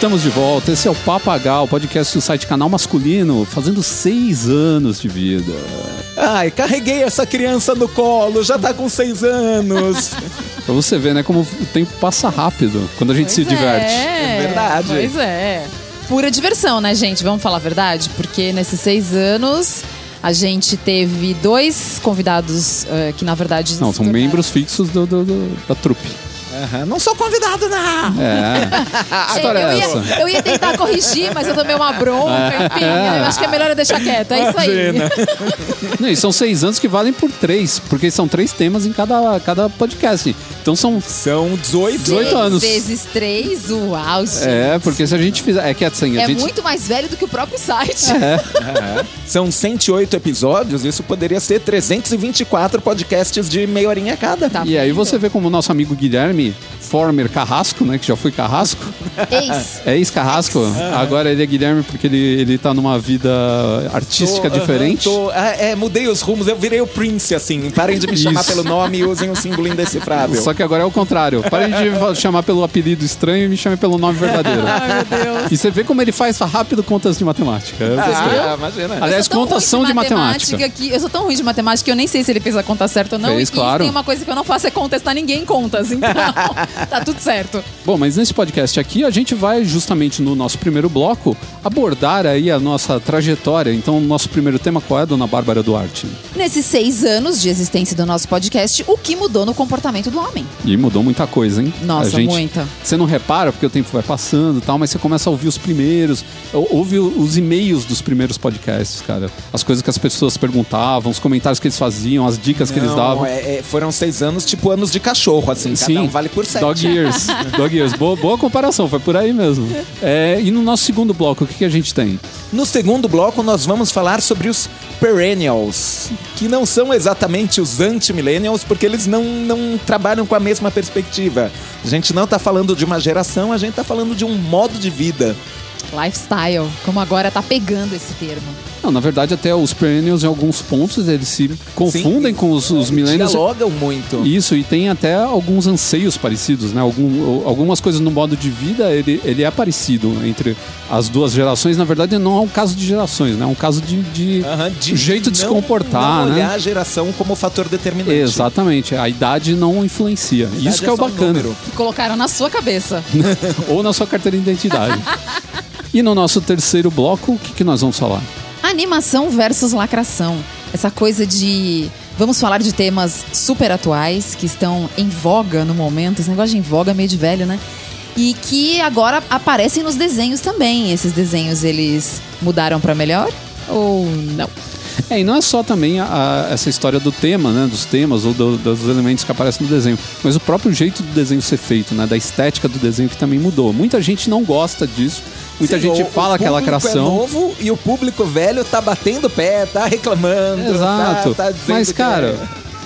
Estamos de volta. Esse é o Papagal, podcast do site Canal Masculino, fazendo seis anos de vida. Ai, carreguei essa criança no colo, já tá com seis anos. pra você ver, né, como o tempo passa rápido quando a gente Pois se diverte. É, É verdade. Pois é. Pura diversão, né, gente? Vamos falar a verdade? Porque nesses seis anos a gente teve dois convidados eh, que, na verdade. Não, são tornaram- membros fixos do, do- do- da trupe. Aham, Não sou convidado, não. É. Eu, é ia, eu ia tentar corrigir, mas eu tomei uma bronca, enfim. Eu acho que é melhor eu deixar quieto. É isso aí. Imagina. Não, e são seis anos que valem por três, porque são três temas em cada, cada podcast. Então são. São 18. 18 Seis anos. vezes três, uau, gente. É, porque se a gente fizer. É que assim, a É gente. muito mais velho do que o próprio site. Aham. São 108 episódios, isso poderia ser 324 podcasts de meia horinha cada. Tá E aí você vê como o nosso amigo Guilherme, former Carrasco, né? Que já foi Carrasco. Ex. É ex-Carrasco. Agora ele é Guilherme porque ele, ele tá numa vida artística Tô, diferente. tô- ah, é, mudei os rumos, eu virei o Prince, assim. Parem de me chamar Isso. pelo nome e usem o símbolo indecifrável. Só que agora é o contrário. Parem de chamar pelo apelido estranho e me chame pelo nome verdadeiro. Ai, meu Deus. E você vê como ele faz rápido contas de matemática. Ah, imagina. Aliás, são de matemática. Que eu sou tão ruim de matemática que eu nem sei se ele fez a conta certa ou não. Fez, e claro. tem uma coisa que eu não faço é contestar ninguém em contas. Então, tá tudo certo. Bom, mas nesse podcast aqui a gente vai justamente no nosso primeiro bloco abordar aí a nossa trajetória. Então, o nosso primeiro tema qual é, dona Bárbara Duarte? Nesses seis anos de existência do nosso podcast, o que mudou no comportamento do homem? E mudou muita coisa, hein? Nossa, a gente, muita. Você não repara porque o tempo vai passando e tal, mas você começa a ouvir os primeiros, ou- ouve os e-mails dos primeiros podcasts, cara. As coisas que as pessoas perguntavam, os comentários que eles faziam, as dicas que eles Não, davam. é- é, foram seis anos, tipo anos de cachorro, assim. Cada Sim, um vale por sete. Dog Years. Dog Years. Boa, boa comparação, foi por aí mesmo. É, e no nosso segundo bloco, o que, que a gente tem? No segundo bloco, nós vamos falar sobre os perennials, que não são exatamente os anti-millennials, porque eles não, não trabalham com a mesma perspectiva. A gente não tá falando de uma geração, a gente tá falando de um modo de vida. Lifestyle, como agora tá pegando esse termo. Não, na verdade, até os perennials, em alguns pontos, eles se confundem Sim, com os, os millennials. Dialogam muito. Isso, e tem até alguns anseios parecidos, né? Algum, algumas coisas no modo de vida, ele, ele é parecido entre as duas gerações. Na verdade, não é um caso de gerações, né? É um caso de, de Aham, jeito de se não- comportar, não né? olhar a geração como fator determinante. Exatamente, a idade não influencia. Idade Isso que é o só um bacana. número. Que colocaram na sua cabeça. Ou na sua carteira de identidade. e no nosso terceiro bloco, o que, que nós vamos falar? Animação versus lacração. Essa coisa de. Vamos falar de temas super atuais que estão em voga no momento. Esse negócio de em voga é meio de velho, né? E que agora aparecem nos desenhos também. Esses desenhos eles mudaram pra melhor ou não? É, e não é só também a- a- essa história do tema, né? Dos temas ou do- dos elementos que aparecem no desenho, mas o próprio jeito do desenho ser feito, né? Da estética do desenho que também mudou. Muita gente não gosta disso, muita Sim, gente o- fala o que é público lacração. É novo e o público velho tá batendo pé, tá reclamando. Exato. tá- tá dizendo mas, que cara,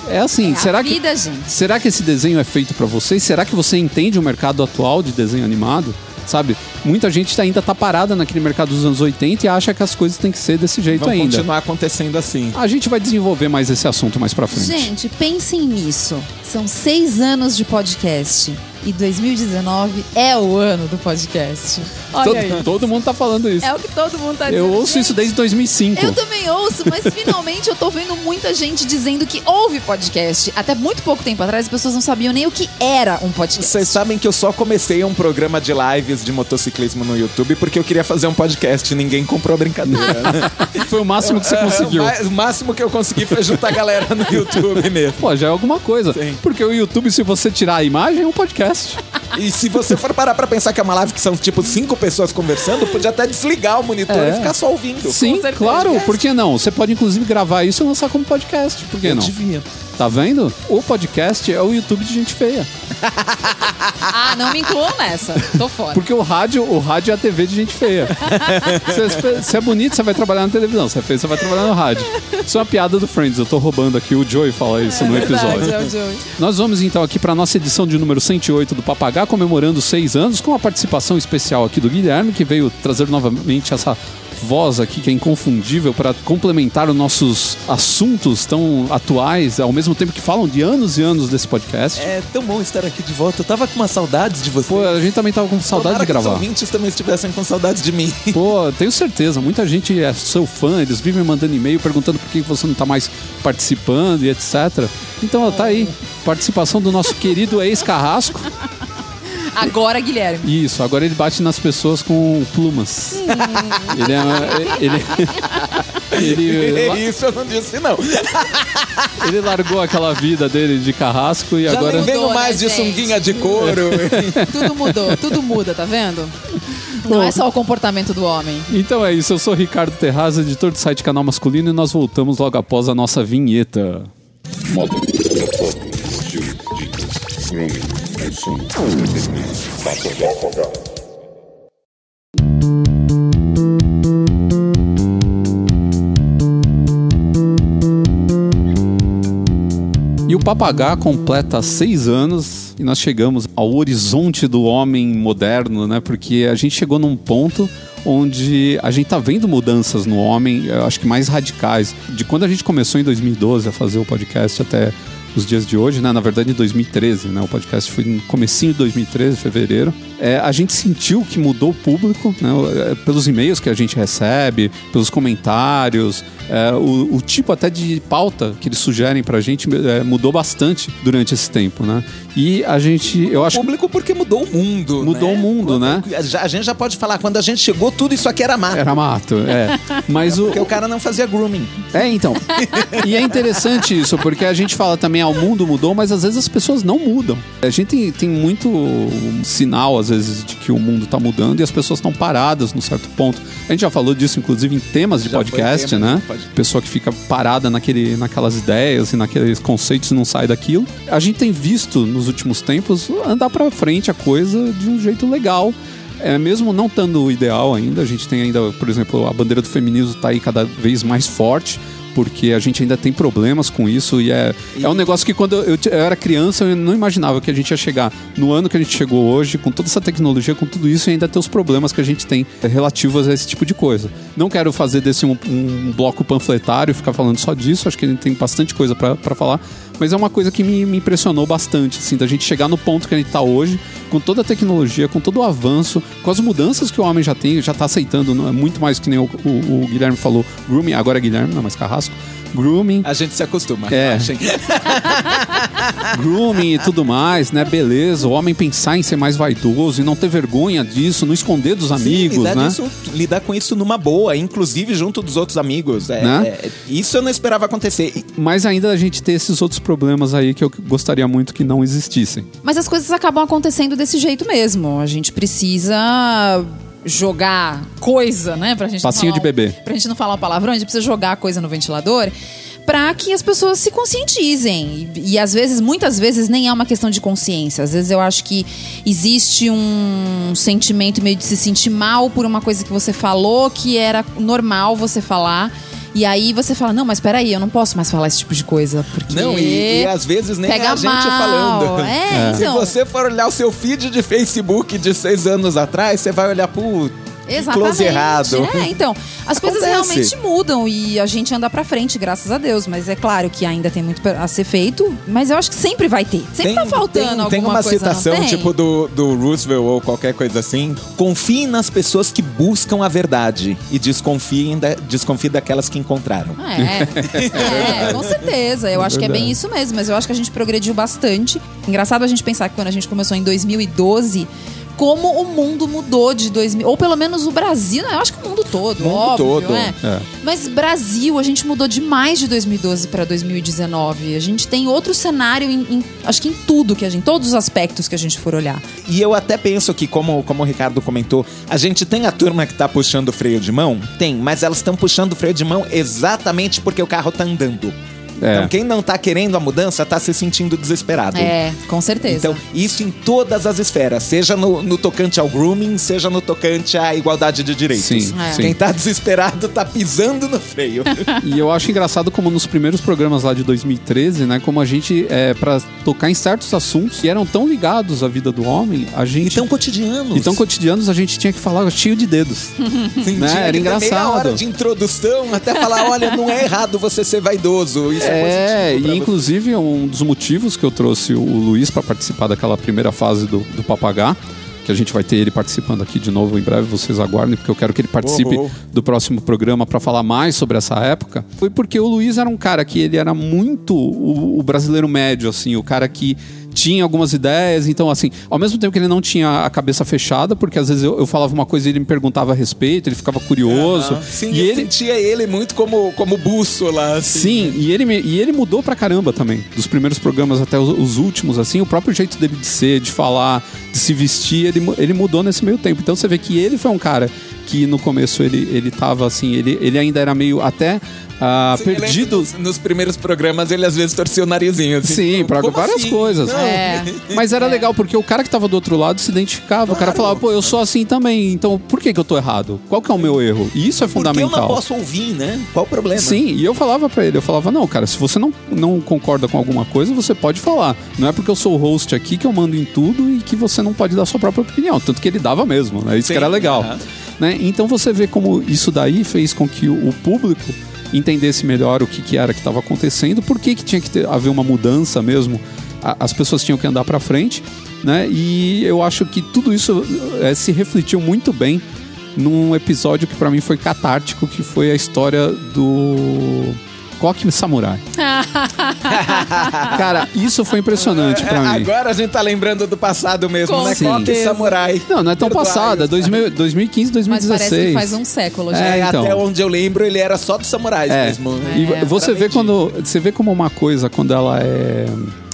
é, assim, É será a que. vida, gente. Será que esse desenho é feito pra vocês? Será que você entende o mercado atual de desenho animado? Sabe? Muita gente ainda tá parada naquele mercado dos anos 80 e acha que as coisas têm que ser desse jeito Vão ainda. continuar acontecendo assim. A gente vai desenvolver mais esse assunto mais pra frente. Gente, pensem nisso. São seis anos de podcast. E 2019 é o ano do podcast. Olha todo, aí. todo mundo tá falando isso. É o que todo mundo tá dizendo. Eu ouço isso Gente, desde 2005. Eu também ouço, mas finalmente eu tô vendo muita gente dizendo que ouve podcast. Até muito pouco tempo atrás as pessoas não sabiam nem o que era um podcast. Vocês sabem que eu só comecei um programa de lives de motociclismo no YouTube porque eu queria fazer um podcast e ninguém comprou a brincadeira. né? Foi o máximo que você conseguiu. O ma- O máximo que eu consegui foi juntar a galera no YouTube mesmo. Pô, já é alguma coisa. Sim. Porque o YouTube, se você tirar a imagem, é um podcast. E se você for parar pra pensar que é uma live que são tipo cinco pessoas conversando, podia até desligar o monitor É. e ficar só ouvindo. Sim, claro. Por que não? Você pode, inclusive, gravar isso e lançar como podcast. Por que Eu não? devia. Tá vendo? O podcast é o YouTube de gente feia. Ah, não me incluam nessa. Tô fora. Porque o rádio, o rádio é a TV de gente feia. Você- Você é bonito, você vai trabalhar na televisão. Você é feio, você vai trabalhar no rádio. Isso é uma piada do Friends. Eu tô roubando aqui. O Joey fala isso no episódio. Verdade, é o Joey. Nós vamos então aqui para nossa edição de número 108 do Papagá, comemorando seis anos, com a participação especial aqui do Guilherme, que veio trazer novamente essa voz aqui que é inconfundível para complementar os nossos assuntos tão atuais, ao mesmo tempo que falam de anos e anos desse podcast. É tão bom estar aqui de volta. Eu tava com uma saudade de você. Pô, a gente também tava com saudade Tomara de gravar. Que os ouvintes também estivessem com saudade de mim. Pô, tenho certeza. Muita gente é seu fã, eles vivem mandando e-mail perguntando por que você não tá mais participando e etc. Então, ó, tá aí. Participação do nosso querido ex-carrasco. Agora, Guilherme. Isso, agora ele bate nas pessoas com plumas. ele é. Ele, ele, Isso eu não disse, não. ele largou aquela vida dele de carrasco e Já agora. nem venho mais né, de gente? sunguinha de couro. Tudo mudou, tudo muda, tá vendo? Não é só o comportamento do homem. Então é isso, eu sou Ricardo Terraz, editor do site Canal Masculino, e nós voltamos logo após a nossa vinheta. Moda, E o Papagá completa seis anos e nós chegamos ao horizonte do homem moderno, né? Porque a gente chegou num ponto onde a gente tá vendo mudanças no homem, acho que mais radicais. De quando a gente começou em 2012 a fazer o podcast até os dias de hoje, né? Na verdade, em 2013, né? O podcast foi no comecinho de 2013, fevereiro. É, a gente sentiu que mudou o público, né? É, Pelos e-mails que a gente recebe, pelos comentários, é, o, o tipo até de pauta que eles sugerem pra gente é, mudou bastante durante esse tempo, né? E a gente, eu acho que Público porque mudou o mundo. Mudou né? o mundo, né? Já- a gente já pode falar, quando a gente chegou, tudo isso aqui era mato. era mato, é. Mas o, Porque o cara não fazia grooming. É, então. E é interessante isso, porque a gente fala também, ah, o mundo mudou, mas às vezes as pessoas não mudam. A gente tem, muito sinal, às vezes, de que o mundo tá mudando e as pessoas estão paradas num certo ponto. A gente já falou disso, inclusive, em temas de Já podcast, tema né? de podcast. Pessoa que fica parada naquele, naquelas ideias e naqueles conceitos e não sai daquilo. A gente tem visto nos últimos tempos andar pra frente a coisa de um jeito legal. É, mesmo não estando o ideal ainda, a gente tem ainda, por exemplo, a bandeira do feminismo está aí cada vez mais forte, porque a gente ainda tem problemas com isso e é, é um negócio que quando eu, eu era criança eu não imaginava que a gente ia chegar no ano que a gente chegou hoje, com toda essa tecnologia, com tudo isso, e ainda ter os problemas que a gente tem relativos a esse tipo de coisa. Não quero fazer desse um, um bloco panfletário e ficar falando só disso, acho que a gente tem bastante coisa para falar, mas é uma coisa que me, me impressionou bastante, assim, da gente chegar no ponto que a gente tá hoje, com toda a tecnologia, com todo o avanço, com as mudanças que o homem já tem, já tá aceitando, não é muito mais que nem o, o- o Guilherme falou, grooming, agora é Guilherme, não, mas Carrasco, grooming, A gente se acostuma. É. relaxem. grooming e tudo mais, né, beleza, o homem pensar em ser mais vaidoso e não ter vergonha disso, não esconder dos amigos, Sim, lidar, né? disso- lidar com isso numa boa, inclusive junto dos outros amigos. É, Né? é, isso eu não esperava acontecer. Mas ainda a gente tem esses outros problemas aí que eu gostaria muito que não existissem. Mas as coisas acabam acontecendo desse jeito mesmo. A gente precisa jogar coisa, né? Pra gente Passinho falar de bebê. Pra gente não falar palavrão, a gente precisa jogar coisa no ventilador pra que as pessoas se conscientizem. E, e às vezes, muitas vezes, nem é uma questão de consciência. Às vezes eu acho que existe um sentimento meio de se sentir mal por uma coisa que você falou que era normal você falar. E aí você fala, não, mas peraí, eu não posso mais falar esse tipo de coisa. Porque Não, e, e às vezes nem pega é a gente mal. falando. É, Se então. você for olhar o seu feed de Facebook de seis anos atrás, você vai olhar, pô, Exatamente. close errado. É, então, as coisas Acontece. realmente mudam e a gente anda pra frente, graças a Deus. Mas é claro que ainda tem muito a ser feito, mas eu acho que sempre vai ter. Sempre tá faltando tem, alguma tem uma coisa, citação, tem? tipo, do, do Roosevelt ou qualquer coisa assim. Confie nas pessoas que buscam a verdade e desconfiem da, desconfie daquelas que encontraram. É, é, com certeza. Eu acho que é bem isso mesmo, mas eu acho que a gente progrediu bastante. Engraçado a gente pensar que quando a gente começou em 2012, como o mundo mudou de 2000, ou pelo menos o Brasil, né? eu acho que o mundo todo, O mundo óbvio, todo. né? É. Mas Brasil, a gente mudou demais de 2012 para 2019. A gente tem outro cenário em, em- acho que em tudo que a gente, todos os aspectos que a gente for olhar. E eu até penso que, como, como o Ricardo comentou, a gente tem a turma que tá puxando o freio de mão? Tem, mas elas estão puxando o freio de mão exatamente porque o carro tá andando. É. Então, quem não tá querendo a mudança tá se sentindo desesperado. É, com certeza. Então, isso em todas as esferas, seja no, no tocante ao grooming, seja no tocante à igualdade de direitos. Sim, É. sim. Quem tá desesperado tá pisando no freio. E eu acho engraçado como nos primeiros programas lá de 2013, né? Como a gente, é, para tocar em certos assuntos que eram tão ligados à vida do homem, a gente. Então, cotidianos. e tão cotidianos, a gente tinha que falar cheio de dedos. Sim, né? Era ter Meia engraçado. hora de introdução até falar, olha, não é errado você ser vaidoso. Isso é, É, pra e inclusive um dos motivos que eu trouxe o Luiz para participar daquela primeira fase do, do Papagá, que a gente vai ter ele participando aqui de novo em breve, vocês aguardem, porque eu quero que ele participe Uhum. do próximo programa para falar mais sobre essa época. Foi porque o Luiz era um cara que ele era muito o, o brasileiro médio, assim, o cara que tinha algumas ideias, então assim, ao mesmo tempo que ele não tinha a cabeça fechada, porque às vezes eu, eu falava uma coisa e ele me perguntava a respeito, ele ficava curioso. Aham. Sim, e eu ele, sentia ele muito como, como bússola. Assim. Sim, e ele, me- e ele mudou pra caramba também. Dos primeiros programas até os, os últimos, assim, o próprio jeito dele de ser, de falar, de se vestir, ele, ele mudou nesse meio tempo. Então você vê que ele foi um cara que no começo ele, ele tava assim, ele, ele ainda era meio até ah, Sim, eu lembro perdido. Nos, nos primeiros programas ele às vezes torcia o narizinho. Assim, Sim, pra como várias assim? coisas. É. Mas era legal, porque o cara que tava do outro lado se identificava. O cara Claro. falava, pô, eu sou assim também, então por que, que eu tô errado? Qual que é o meu erro? E isso é Por que eu fundamental. não posso ouvir, né? Qual o problema? Sim, e eu falava pra ele, eu falava, não, cara, se você não, não concorda com alguma coisa, você pode falar. Não é porque eu sou o host aqui que eu mando em tudo e que você não pode dar sua própria opinião. Tanto que ele dava mesmo, né? Isso Sim, que era legal. aham. Né? Então você vê como isso daí fez com que o público entendesse melhor o que, que era que estava acontecendo, por que, que tinha que ter, haver uma mudança mesmo. A- as pessoas tinham que andar pra frente, né? E eu acho que tudo isso eh, se refletiu muito bem num episódio que pra mim foi catártico, que foi a história do Coque Samurai. Cara, isso foi impressionante pra É, mim. Agora a gente tá lembrando do passado mesmo, Com né? certeza. Coque Samurai. Não, não é tão Perdoai. passada, 2000, 2015, Mas 2016. parece que faz um século já. É, É, então. Até onde eu lembro, ele era só dos samurais É. mesmo. né? E É. você vê quando você vê como uma coisa quando ela é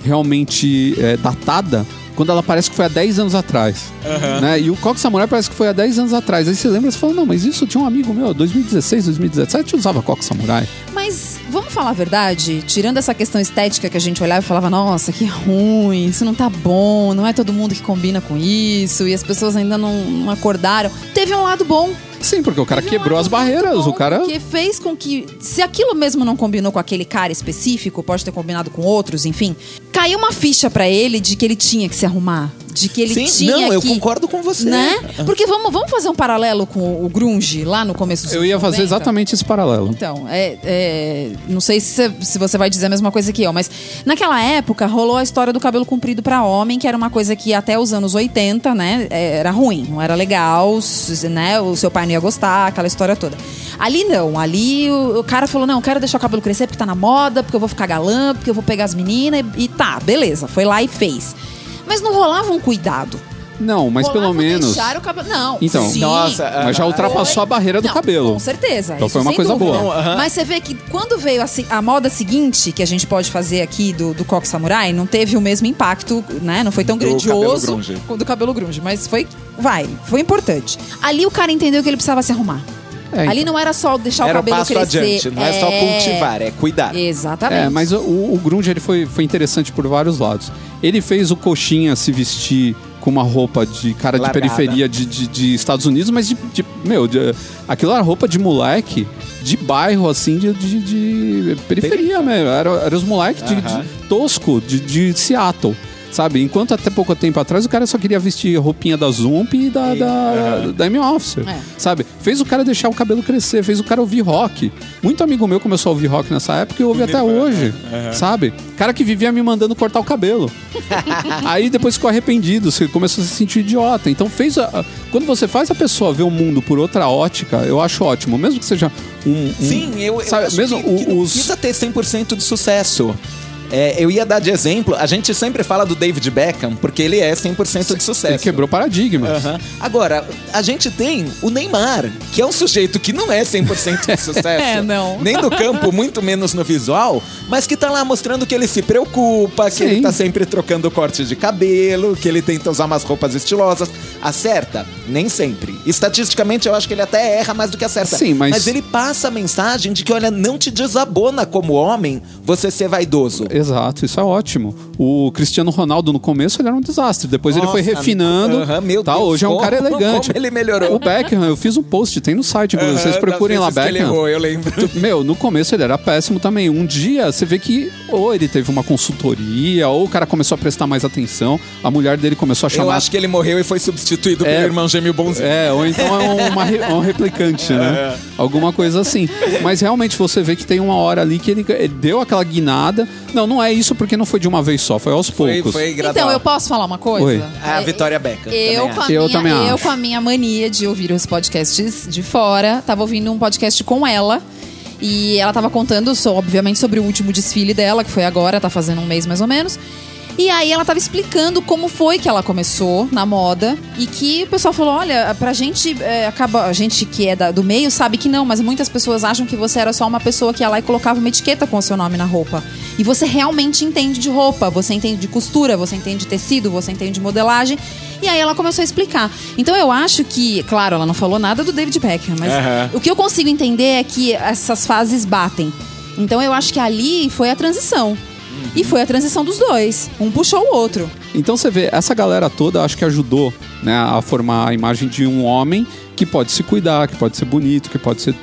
realmente é, datada, quando ela parece que foi há 10 anos atrás. Né? E o Coque Samurai parece que foi há 10 anos atrás. Aí você lembra e fala, não, mas isso tinha um amigo meu, 2016, 2017, usava Coque Samurai. Mas vamos falar a verdade? Tirando essa questão estética que a gente olhava e falava, nossa, que ruim, isso não tá bom, não é todo mundo que combina com isso, e as pessoas ainda não, não acordaram. Teve um lado bom. Sim, porque o cara quebrou as barreiras, muito bom, o cara... Porque fez com que, se aquilo mesmo não combinou com aquele cara específico, pode ter combinado com outros, enfim, caiu uma ficha pra ele de que ele tinha que se arrumar. De que ele Sim, tinha não, eu que... concordo com você. Né? Porque vamos, vamos fazer um paralelo com o grunge lá no começo dos Eu ia fazer 90? exatamente esse paralelo. Então, é, é, não sei se, você- se você vai dizer a mesma coisa que eu, mas naquela época rolou a história do cabelo comprido pra homem, que era uma coisa que até os anos 80, né, é, era ruim, não era legal, né, o seu pai não ia gostar, aquela história toda. Ali não, ali o, o cara falou, não, eu quero deixar o cabelo crescer porque tá na moda, porque eu vou ficar galã, porque eu vou pegar as meninas, e, e tá, beleza, foi lá e fez. Mas não rolava um cuidado. Não, mas pelo Rolava menos... deixar o cabelo... Não, Então, sim. Nossa, Mas já ultrapassou a barreira do Não, cabelo. Com certeza. Então isso foi uma sem coisa dúvida. boa. Não, aham. Mas você vê que quando veio a, se- a moda seguinte, que a gente pode fazer aqui do, do Coque Samurai, não teve o mesmo impacto, né? Não foi tão Do grandioso cabelo grunge. quanto do cabelo grunge. Mas foi, vai, foi importante. Ali o cara entendeu que ele precisava se arrumar. É, Ali então. não era só deixar Era o cabelo passo crescer. adiante, não é só cultivar, é cuidar. Exatamente. É, mas o, o grunge ele foi, foi interessante por vários lados. Ele fez o coxinha se vestir com uma roupa de cara de Largada. periferia de, de, de Estados Unidos, mas de, de- meu, de- aquilo era roupa de moleque de bairro, assim, de, de, de periferia mesmo. Era, era os moleques de, Aham. de tosco, de, de Seattle. Sabe? Enquanto até pouco tempo atrás o cara só queria vestir roupinha da Zump e da, E- da, aham. da M-Officer. É. Sabe? Fez o cara deixar o cabelo crescer, fez o cara ouvir rock. Muito amigo meu começou a ouvir rock nessa época e ouve até hoje. Sabe? Cara que vivia me mandando cortar o cabelo. Aí depois ficou arrependido, você começou a se sentir idiota. Então fez a, quando você faz a pessoa ver o mundo por outra ótica, eu acho ótimo, mesmo que seja um, um- Sim, eu, eu sabe, acho mesmo que, o- que não os precisa ter 100% de sucesso. É, eu ia dar de exemplo, a gente sempre fala do David Beckham, porque ele é 100% de sucesso. Ele quebrou paradigmas. Aham. Agora, a gente tem o Neymar, que é um sujeito que não é 100% de sucesso. É, não. Nem no campo, muito menos no visual, mas que tá lá mostrando que ele se preocupa, que Sim. ele tá sempre trocando corte de cabelo, que ele tenta usar umas roupas estilosas. Acerta? Nem sempre. Estatisticamente, eu acho que ele até erra mais do que acerta. Sim, mas- ele passa a mensagem de que, olha, não te desabona como homem você ser vaidoso. Exato, isso é ótimo. O Cristiano Ronaldo no começo ele era um desastre, depois ele foi Nossa, refinando. aham, meu tá, Deus, hoje é um como- cara elegante. como ele melhorou. O Beckham, eu fiz um post, tem no site, vocês Aham, procurem das lá que ele Beckham. errou, eu lembro. Meu, no começo ele era péssimo também. Um dia você vê que ou ele teve uma consultoria, ou o cara começou a prestar mais atenção, a mulher dele começou a Eu chamar. acho que ele morreu e foi substituído É. pelo irmão gêmeo bonzinho. É, ou então é uma re- um replicante, né? Alguma coisa assim. Mas realmente você vê que tem uma hora ali que ele, ele deu aquela guinada. Não, não é isso porque não foi de uma vez só, foi aos Foi, poucos. foi gradual. Então, eu posso falar uma coisa? Oi. É a Vitória Beckham. Eu também com, a acho. Eu minha, também eu acho. com a minha mania de ouvir os podcasts de fora, tava ouvindo um podcast com ela. E ela tava contando, obviamente, sobre o último desfile dela, que foi agora, tá fazendo um mês mais ou menos. E aí ela tava explicando como foi que ela começou na moda e que o pessoal falou, olha, pra gente é, acaba, a gente que é da- do meio sabe que não, mas muitas pessoas acham que você era só uma pessoa que ia lá e colocava uma etiqueta com o seu nome na roupa. E você realmente entende de roupa, você entende de costura, você entende de tecido, você entende de modelagem. E aí ela começou a explicar. Então eu acho que, claro, ela não falou nada do David Beckham, mas Aham. o que eu consigo entender é que essas fases batem. Então eu acho que ali foi a transição. E foi a transição dos dois. Um puxou o outro. Então você vê, essa galera toda acho que ajudou né, a formar a imagem de um homem que pode se cuidar, que pode ser bonito, que pode ser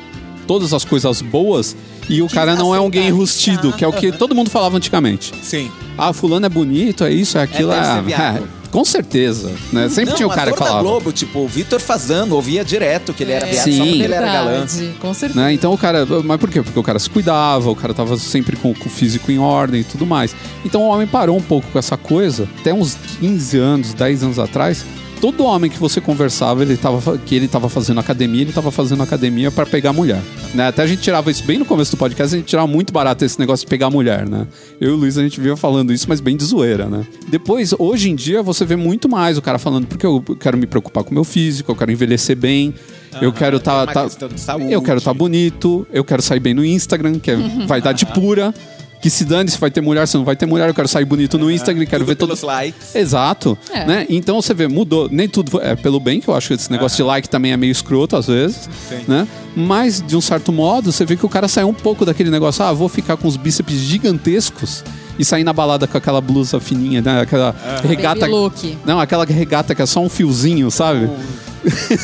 todas as coisas boas. E o cara não é um gay tá? que é o que todo mundo falava antigamente. Sim. Ah, fulano é bonito, é isso, é aquilo. deve É, ser viado. é, com certeza. Né? Sempre Não, tinha o cara que ator da falava. Globo, tipo, o Vitor Fazano, ouvia direto que ele era viado, só Sim. porque ele era galã. Verdade, Com certeza. Né? Então o cara. Mas por quê? Porque o cara se cuidava, o cara tava sempre com, com o físico em ordem e tudo mais. Então o homem parou um pouco com essa coisa. Até uns 15 anos, 10 anos atrás, todo homem que você conversava, ele tava, que ele tava fazendo academia, ele tava fazendo academia para pegar mulher. Né? Até a gente tirava isso bem no começo do podcast, a gente tirava muito barato esse negócio de pegar mulher, né? Eu e o Luiz, a gente via falando isso, mas bem de zoeira, né? Depois, hoje em dia, você vê muito mais o cara falando, porque eu quero me preocupar com o meu físico, eu quero envelhecer bem, eu quero estar. questão de saúde. eu quero estar bonito, eu quero sair bem no Instagram, que é vaidade pura. Que se dane se vai ter mulher, se não vai ter mulher, eu quero sair bonito no Instagram, quero Tudo ver todos. pelos likes. Exato. É. Né? Então você vê, mudou. Nem tudo é pelo bem, que eu acho que esse negócio de like também é meio escroto às vezes. Sim. Né? Mas, de um certo modo, você vê que o cara saiu um pouco daquele negócio, ah, vou ficar com os bíceps gigantescos e sair na balada com aquela blusa fininha, né? Aquela regata. Baby look. Não, aquela regata que é só um fiozinho, sabe?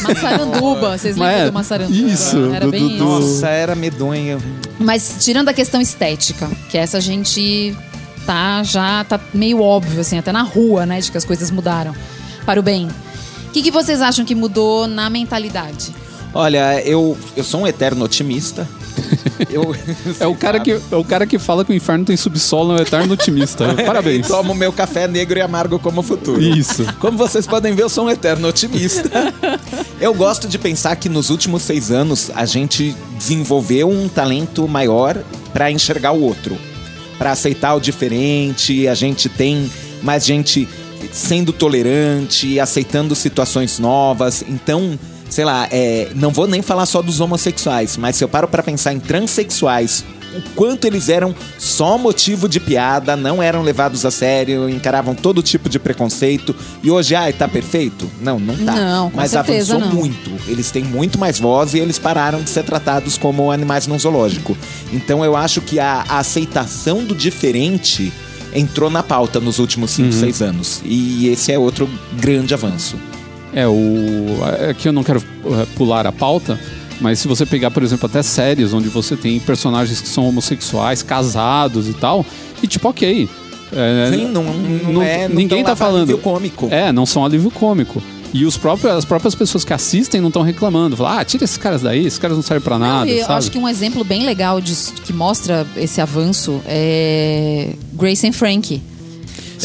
Massaranduba, vocês Mas lembram é, do Massaranduba? isso, Era do- bem do- isso. Nossa, era medonho. Mas tirando a questão estética, que essa a gente tá já tá meio óbvio assim, até na rua, né, de que as coisas mudaram para o bem. O que, que vocês acham que mudou na mentalidade? Olha, eu, eu sou um eterno otimista. Eu, É o, cara que, é o cara que fala que o inferno tem subsolo, é um eterno otimista. Parabéns. Tomo meu café negro e amargo como futuro. Isso. Como vocês podem ver, eu sou um eterno otimista. Eu gosto de pensar que nos últimos seis anos a gente desenvolveu um talento maior para enxergar o outro, para aceitar o diferente. A gente tem mais gente sendo tolerante, aceitando situações novas. Então, sei lá, é, não vou nem falar só dos homossexuais, mas se eu paro para pensar em transexuais, o quanto eles eram só motivo de piada, não eram levados a sério, encaravam todo tipo de preconceito. E hoje, ai, tá perfeito? Não, não tá. Não, com Mas certeza avançou não. muito. Eles têm muito mais voz e eles pararam de ser tratados como animais num zoológico. Então eu acho que a, a aceitação do diferente entrou na pauta nos últimos 5, 6 anos. E esse é outro grande avanço. É, o. Aqui eu não quero eh, pular a pauta, mas se você pegar, por exemplo, até séries onde você tem personagens que são homossexuais, casados e tal, e tipo, ok. É, Sim, não, não, é. não ninguém tá falando. alívio cômico. É, não são alívio cômico. E os próprios, as próprias pessoas que assistem não estão reclamando. Falam, ah, tira esses caras daí, esses caras não servem pra nada, eu sabe? acho que um exemplo bem legal disso, que mostra esse avanço é Grace and Frankie.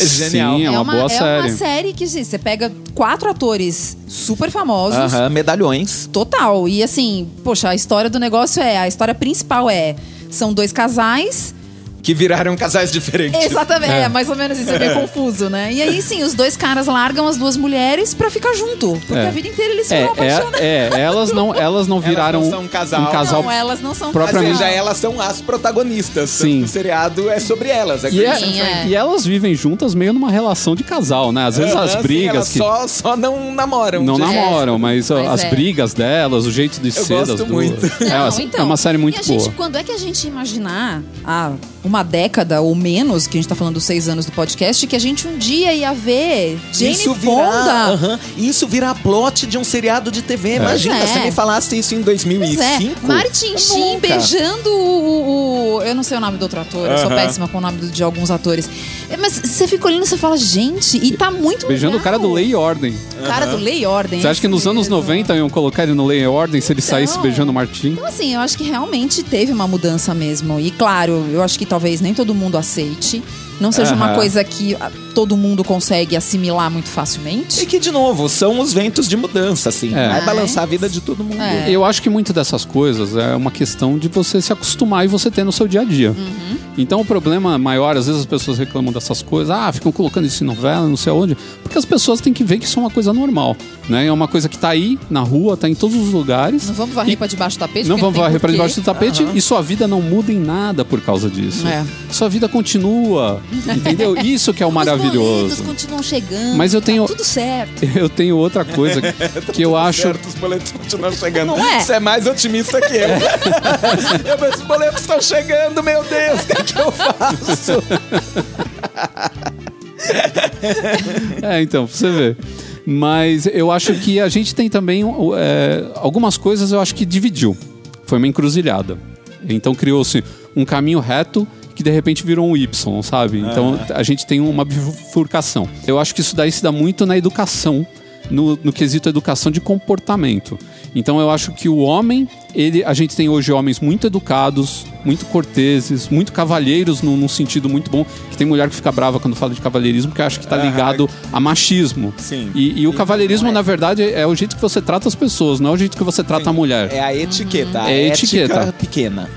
É genial. Sim, é uma, boa é série. uma série que assim, você pega quatro atores super famosos, Aham, medalhões. total. E assim, poxa, a história do negócio é, a história principal é, são dois casais, Que viraram casais diferentes. Exatamente, É. é. mais ou menos isso, é meio confuso, né? E aí, sim, os dois caras largam as duas mulheres pra ficar junto. Porque É. a vida inteira eles É, foram apaixonados. é, é, elas não, elas não viraram não são um casal. um casal Não, elas não são próprio- Ou propriamente- seja, elas são as protagonistas. Sim. O seriado é sobre elas. É E, é- Sim, é. e elas vivem juntas meio numa relação de casal, né? Às vezes as sim, brigas elas que só, só não namoram. não gente. namoram, mas, as é. brigas delas, o jeito de Eu ser das duas. muito. É, Não, uma- então, é uma série muito e a boa. Gente, quando é que a gente imaginar há uma década ou menos, que a gente tá falando dos seis anos do podcast, que a gente um dia ia ver Jane isso Fonda. virar, aham, isso virar plot de um seriado de TV. Imagina, Pois é. se me falasse isso em Pois 2005. é, Martin Sheen beijando o, o- o- Eu não sei o nome do outro ator, eu sou péssima com o nome de alguns atores. É, Mas você fica olhando e você fala, gente, e tá muito Beijando o legal. cara do Lei e Ordem. O cara do Lei e Ordem. Você acha que nos anos mesmo. 90 iam colocar ele no Lei e Ordem se ele saísse beijando o Martim? Então, assim, eu acho que realmente teve uma mudança mesmo. E, claro, eu acho que talvez nem todo mundo aceite. Não seja uma Aham. coisa que todo mundo consegue assimilar muito facilmente. E que, de novo, são os ventos de mudança, assim. É. Vai balançar a vida de todo mundo. É. Eu acho que muito dessas coisas é uma questão de você se acostumar e você ter no seu dia a dia. Uhum. Então o problema maior, às vezes as pessoas reclamam dessas coisas, ah, ficam colocando isso em novela, não sei aonde, porque as pessoas têm que ver que isso é uma coisa normal, né? É uma coisa que tá aí na rua, tá em todos os lugares. Não vamos varrer E- pra debaixo do tapete? Não vamos tem varrer pra porquê. debaixo do tapete e sua vida não muda em nada por causa disso. É. Sua vida continua, entendeu? Isso que é o Os boletos maravilhoso. continuam chegando. Mas eu tenho- Tá tudo certo. Eu tenho outra coisa que eu acho Certo, os boletos continuam chegando. Não é? Você é mais otimista que eu. eu penso, os boletos estão chegando, meu Deus, o que, é que eu faço? É, então, pra você ver. Mas eu acho que a gente tem também é, algumas coisas eu acho que dividiu. Foi uma encruzilhada. Então criou-se um caminho reto que de repente virou um Y, sabe? Então a gente tem uma bifurcação. Eu acho que isso daí se dá muito na educação, no, no quesito educação de comportamento. Então eu acho que o homem, ele, a gente tem hoje homens muito educados, muito corteses, muito cavalheiros num, num sentido muito bom. Que tem mulher que fica brava quando fala de cavalheirismo, que acha que tá Aham. ligado a machismo. Sim. E, e o cavalheirismo, na verdade, é o jeito que você trata as pessoas, não é o jeito que você trata a mulher. É a etiqueta, a É ética etiqueta. pequena.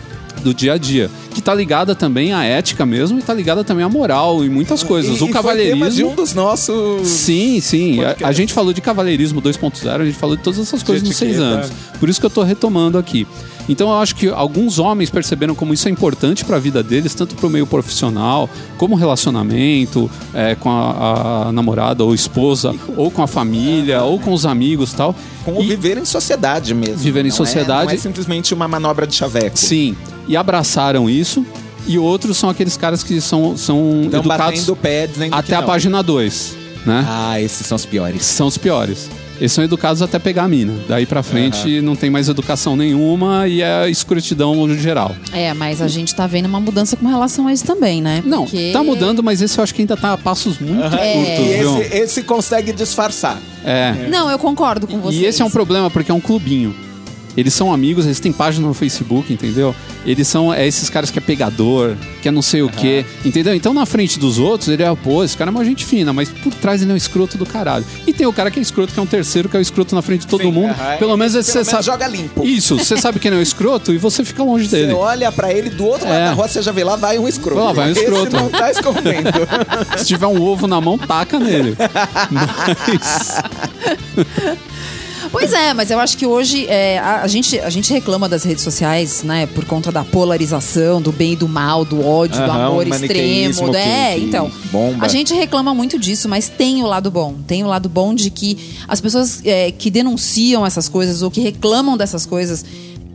Do dia a dia. Que tá ligada também à ética mesmo e tá ligada também à moral e muitas coisas. E- o e cavalheirismo. de um dos nossos. Sim, sim. A, a gente falou de cavalheirismo 2.0, a gente falou de todas essas coisas nos seis anos. Por isso que eu tô retomando aqui. Então eu acho que alguns homens perceberam como isso é importante para a vida deles, tanto para o meio profissional, como relacionamento é, com a, a namorada ou esposa, ou com a família, ou com os amigos e tal. Com E- viver em sociedade mesmo. Viver em é- sociedade. não é simplesmente uma manobra de chaveco. Sim, e abraçaram isso. E outros são aqueles caras que são, são Estão educados pé até a página 2, né? Ah, esses são os piores. São os piores. Eles são educados até pegar a mina. Daí pra frente não tem mais educação nenhuma e é escrotidão no geral. É, mas a gente tá vendo uma mudança com relação a isso também, né? Não, Porque- tá mudando, mas esse eu acho que ainda tá a passos muito É. curtos, E viu? esse, esse consegue disfarçar. É. Não, eu concordo com você. E esse é um problema porque é um clubinho. Eles são amigos, eles têm página no Facebook, entendeu? Eles são é esses caras que é pegador, que é não sei o quê, entendeu? Então na frente dos outros, ele é, pô, esse cara é uma gente fina, mas por trás ele é um escroto do caralho. E tem o cara que é escroto, que é um terceiro, que é o escroto na frente de todo Sim, mundo. aham. Pelo menos você menos sabe. joga limpo. Isso, você sabe que é um escroto e você fica longe Você dele. olha pra ele do outro É. lado da rua, você já vê lá vai um escroto. Lá vai um escroto. Esse não tá escondendo. Se tiver um ovo na mão, taca nele. Mas. Pois é, mas eu acho que hoje é, a, a gente, a gente reclama das redes sociais, né? Por conta da polarização, do bem e do mal, do ódio, do amor extremo. É, que então. bomba. A gente reclama muito disso, mas tem o lado bom. Tem o lado bom de que as pessoas é, que denunciam essas coisas ou que reclamam dessas coisas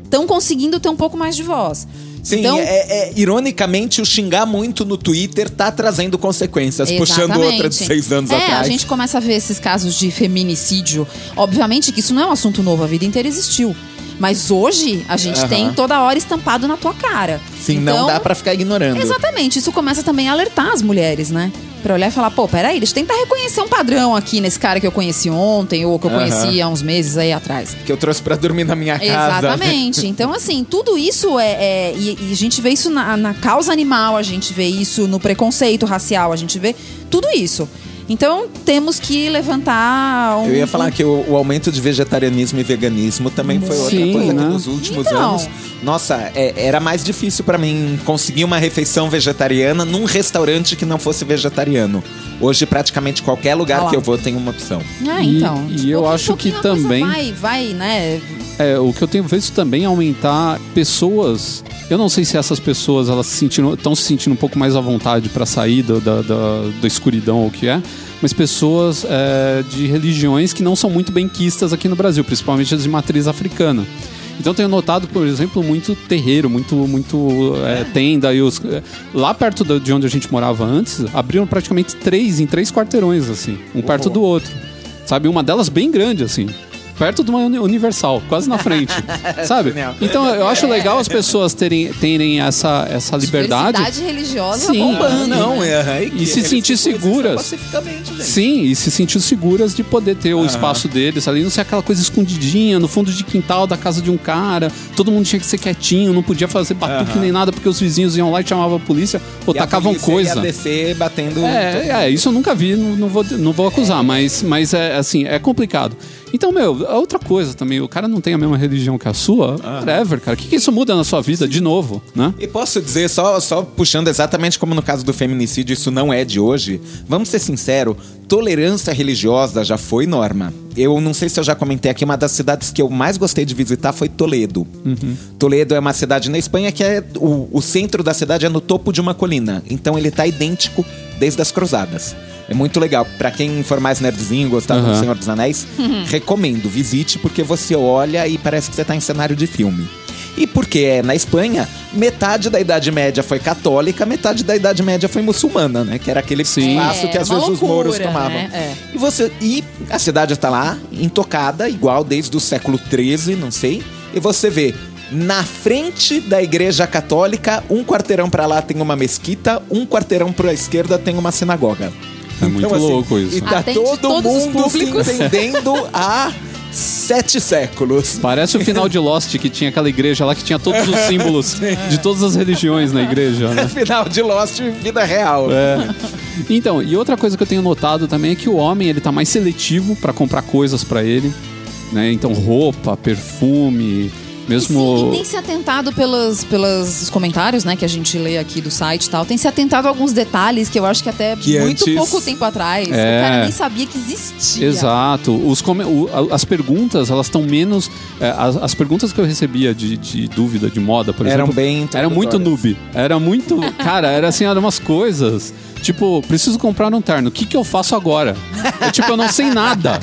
estão conseguindo ter um pouco mais de voz. Sim, então, é, é- ironicamente, o xingar muito no Twitter tá trazendo consequências, puxando Exatamente. outra de seis anos é, atrás. a gente começa a ver esses casos de feminicídio. Obviamente que isso não é um assunto novo, a vida inteira existiu. Mas hoje a gente Aham. tem toda hora estampado na tua cara. Sim, não Então, dá pra ficar ignorando. Exatamente, isso começa também a alertar as mulheres, né? Pra olhar e falar, pô, peraí, deixa eu tentar reconhecer um padrão aqui nesse cara que eu conheci ontem ou que eu Aham. conheci há uns meses aí atrás. Que eu trouxe pra dormir na minha casa. Exatamente. Então, assim, tudo isso é. é- e, e a gente vê isso na, na causa animal, a gente vê isso no preconceito racial, a gente vê tudo isso. Então temos que levantar um. Eu ia falar que o, o aumento de vegetarianismo e veganismo também foi outra Sim, coisa né? que nos últimos Então. anos. Nossa, é- era mais difícil pra mim conseguir uma refeição vegetariana num restaurante que não fosse vegetariano. Hoje, praticamente qualquer lugar Ah lá. que eu vou tem uma opção. Ah, E- então. e De eu pouquinho em acho que também- Vai, vai, né? É, o que eu tenho visto também é aumentar pessoas. Eu não sei se essas pessoas elas estão se sentindo um pouco mais à vontade para sair do- da, da, da escuridão ou o que é, mas pessoas é, de religiões que não são muito benquistas aqui no Brasil, principalmente as de matriz africana. Então tenho notado, por exemplo, muito terreiro, muito, muito é, tenda. E os, é, lá perto de onde a gente morava antes, abriram praticamente três em três quarteirões, assim, um perto do outro. Sabe, uma delas bem grande, assim. Perto de uma uni- Universal, quase na frente. sabe? Então eu acho legal as pessoas terem, terem essa, essa liberdade. Diversidade religiosa Sim. bombando, Ah, não, né? é. E se sentir seguras. Sim, e se sentir seguras de poder ter o espaço deles ali, não ser aquela coisa escondidinha no fundo de quintal da casa de um cara. Todo mundo tinha que ser quietinho, não podia fazer batuque nem nada porque os vizinhos iam lá e chamavam a polícia ou E a tacavam polícia coisa. Ia descer batendo. É, é, isso eu nunca vi, não, não vou, não vou acusar, mas, mas é assim, é complicado. Então, meu, é outra coisa também, o cara não tem a mesma religião que a sua, whatever, cara. O que, que isso muda na sua vida de novo, né? E posso dizer, só, só puxando exatamente como no caso do feminicídio, isso não é de hoje. Vamos ser sinceros, tolerância religiosa já foi norma. Eu não sei se eu já comentei aqui, uma das cidades que eu mais gostei de visitar foi Toledo. Toledo é uma cidade na Espanha que é. O, o centro da cidade é no topo de uma colina. Então ele tá idêntico desde as cruzadas. É muito legal. Pra quem for mais nerdzinho, gostar do Aham. Senhor dos Anéis, recomendo. Visite, porque você olha e parece que você tá em cenário de filme. E porque é na Espanha, metade da Idade Média foi católica, metade da Idade Média foi muçulmana, né? Que era aquele Sim. espaço É, que às vezes os loucura, mouros tomavam. né? É. E você e a cidade está lá, intocada, igual desde o século XIII, não sei. E você vê na frente da igreja católica, um quarteirão para lá tem uma mesquita, um quarteirão para a esquerda tem uma sinagoga. É muito louco isso. E tá Atende todo todos os mundo se entendendo há sete séculos. Parece o final de Lost, que tinha aquela igreja lá que tinha todos os símbolos de todas as religiões na igreja, né? Final de Lost, vida real. É. Então, e outra coisa que eu tenho notado também é que o homem ele tá mais seletivo para comprar coisas para ele, né? Então roupa, perfume, mesmo Sim, e tem se atentado pelos, pelos comentários, né, que a gente lê aqui do site e tal, tem se atentado a alguns detalhes que eu acho que até Que muito antes- pouco tempo atrás É. o cara nem sabia que existia. Exato. Os come- o- a- as perguntas, elas estão menos. é, as, as perguntas que eu recebia de, de dúvida de moda, por Eram exemplo. bem Era muito noob. Era muito. Cara, era assim, eram umas coisas. Tipo, preciso comprar um terno. O que, que eu faço agora? Eu, tipo, eu não sei nada.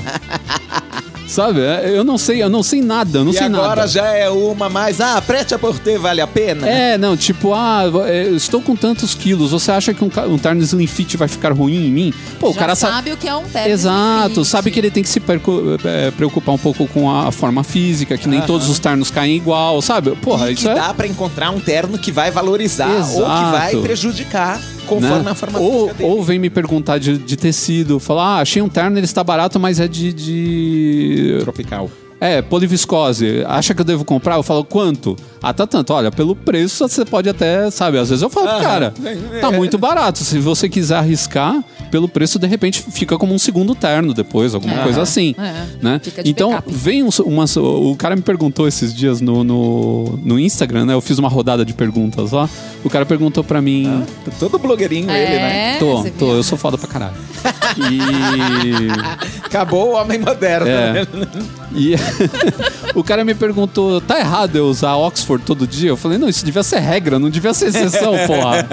Sabe? É, Eu não sei, eu não sei nada, eu não E sei agora nada. já é uma mais. Ah, prete a porter vale a pena? É, não, tipo, ah, é, eu estou com tantos quilos, você acha que um, um terno slim fit vai ficar ruim em mim? Pô, o Já cara sabe. sabe o que é um terno Exato, fit. sabe que ele tem que se é, preocupar um pouco com a forma física, que nem todos os ternos caem igual, sabe? Porra, e isso que é. dá pra encontrar um terno que vai valorizar ou que Exato. vai prejudicar conforme né? a forma ou, ou vem me perguntar de, de tecido, falar, ah, achei um terno, ele está barato, mas é de. de... tropical. É, poliviscose. Acha que eu devo comprar? Eu falo, quanto? Ah, tá tanto. Olha, pelo preço você pode até, sabe? Às vezes eu falo, Aham. cara, tá muito barato. Se você quiser arriscar, pelo preço, de repente fica como um segundo terno depois, alguma É. coisa assim. É. Né? Fica de Então, backup. vem um, uma. O cara me perguntou esses dias no, no, no Instagram, né? Eu fiz uma rodada de perguntas lá. O cara perguntou pra mim. Todo blogueirinho É, ele, né? Tô, tô, viu? eu sou foda pra caralho. E. Acabou o homem moderno. É. né? E o cara me perguntou: tá errado eu usar Oxford todo dia? Eu falei: não, isso devia ser regra, não devia ser exceção, porra.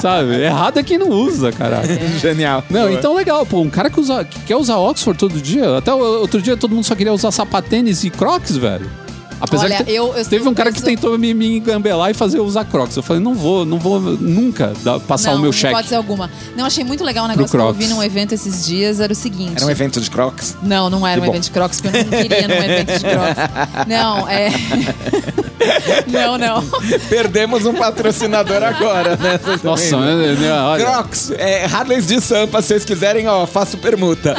Sabe? Errado é quem não usa, caralho. Genial. Não, Boa. então legal, pô, um cara que, usa, que quer usar Oxford todo dia, até o- outro dia todo mundo só queria usar sapatênis e crocs, velho. Apesar Olha, que te- eu- eu teve um cara que tentou me, me engambelar e fazer eu usar crocs. Eu falei, não vou, não vou nunca dar- passar não, o meu não cheque. pode ser alguma. Não, achei muito legal um negócio que eu ouvi num evento esses dias, era o seguinte. Era um evento de crocs. Não, não era Que um bom. evento de crocs, porque eu não queria num evento de crocs. Não, é... Não, não. Perdemos um patrocinador agora, né? Vocês Nossa, também, né? né, né, olha. Crocs, é, Harleys de Sampa, se vocês quiserem, ó, faço permuta.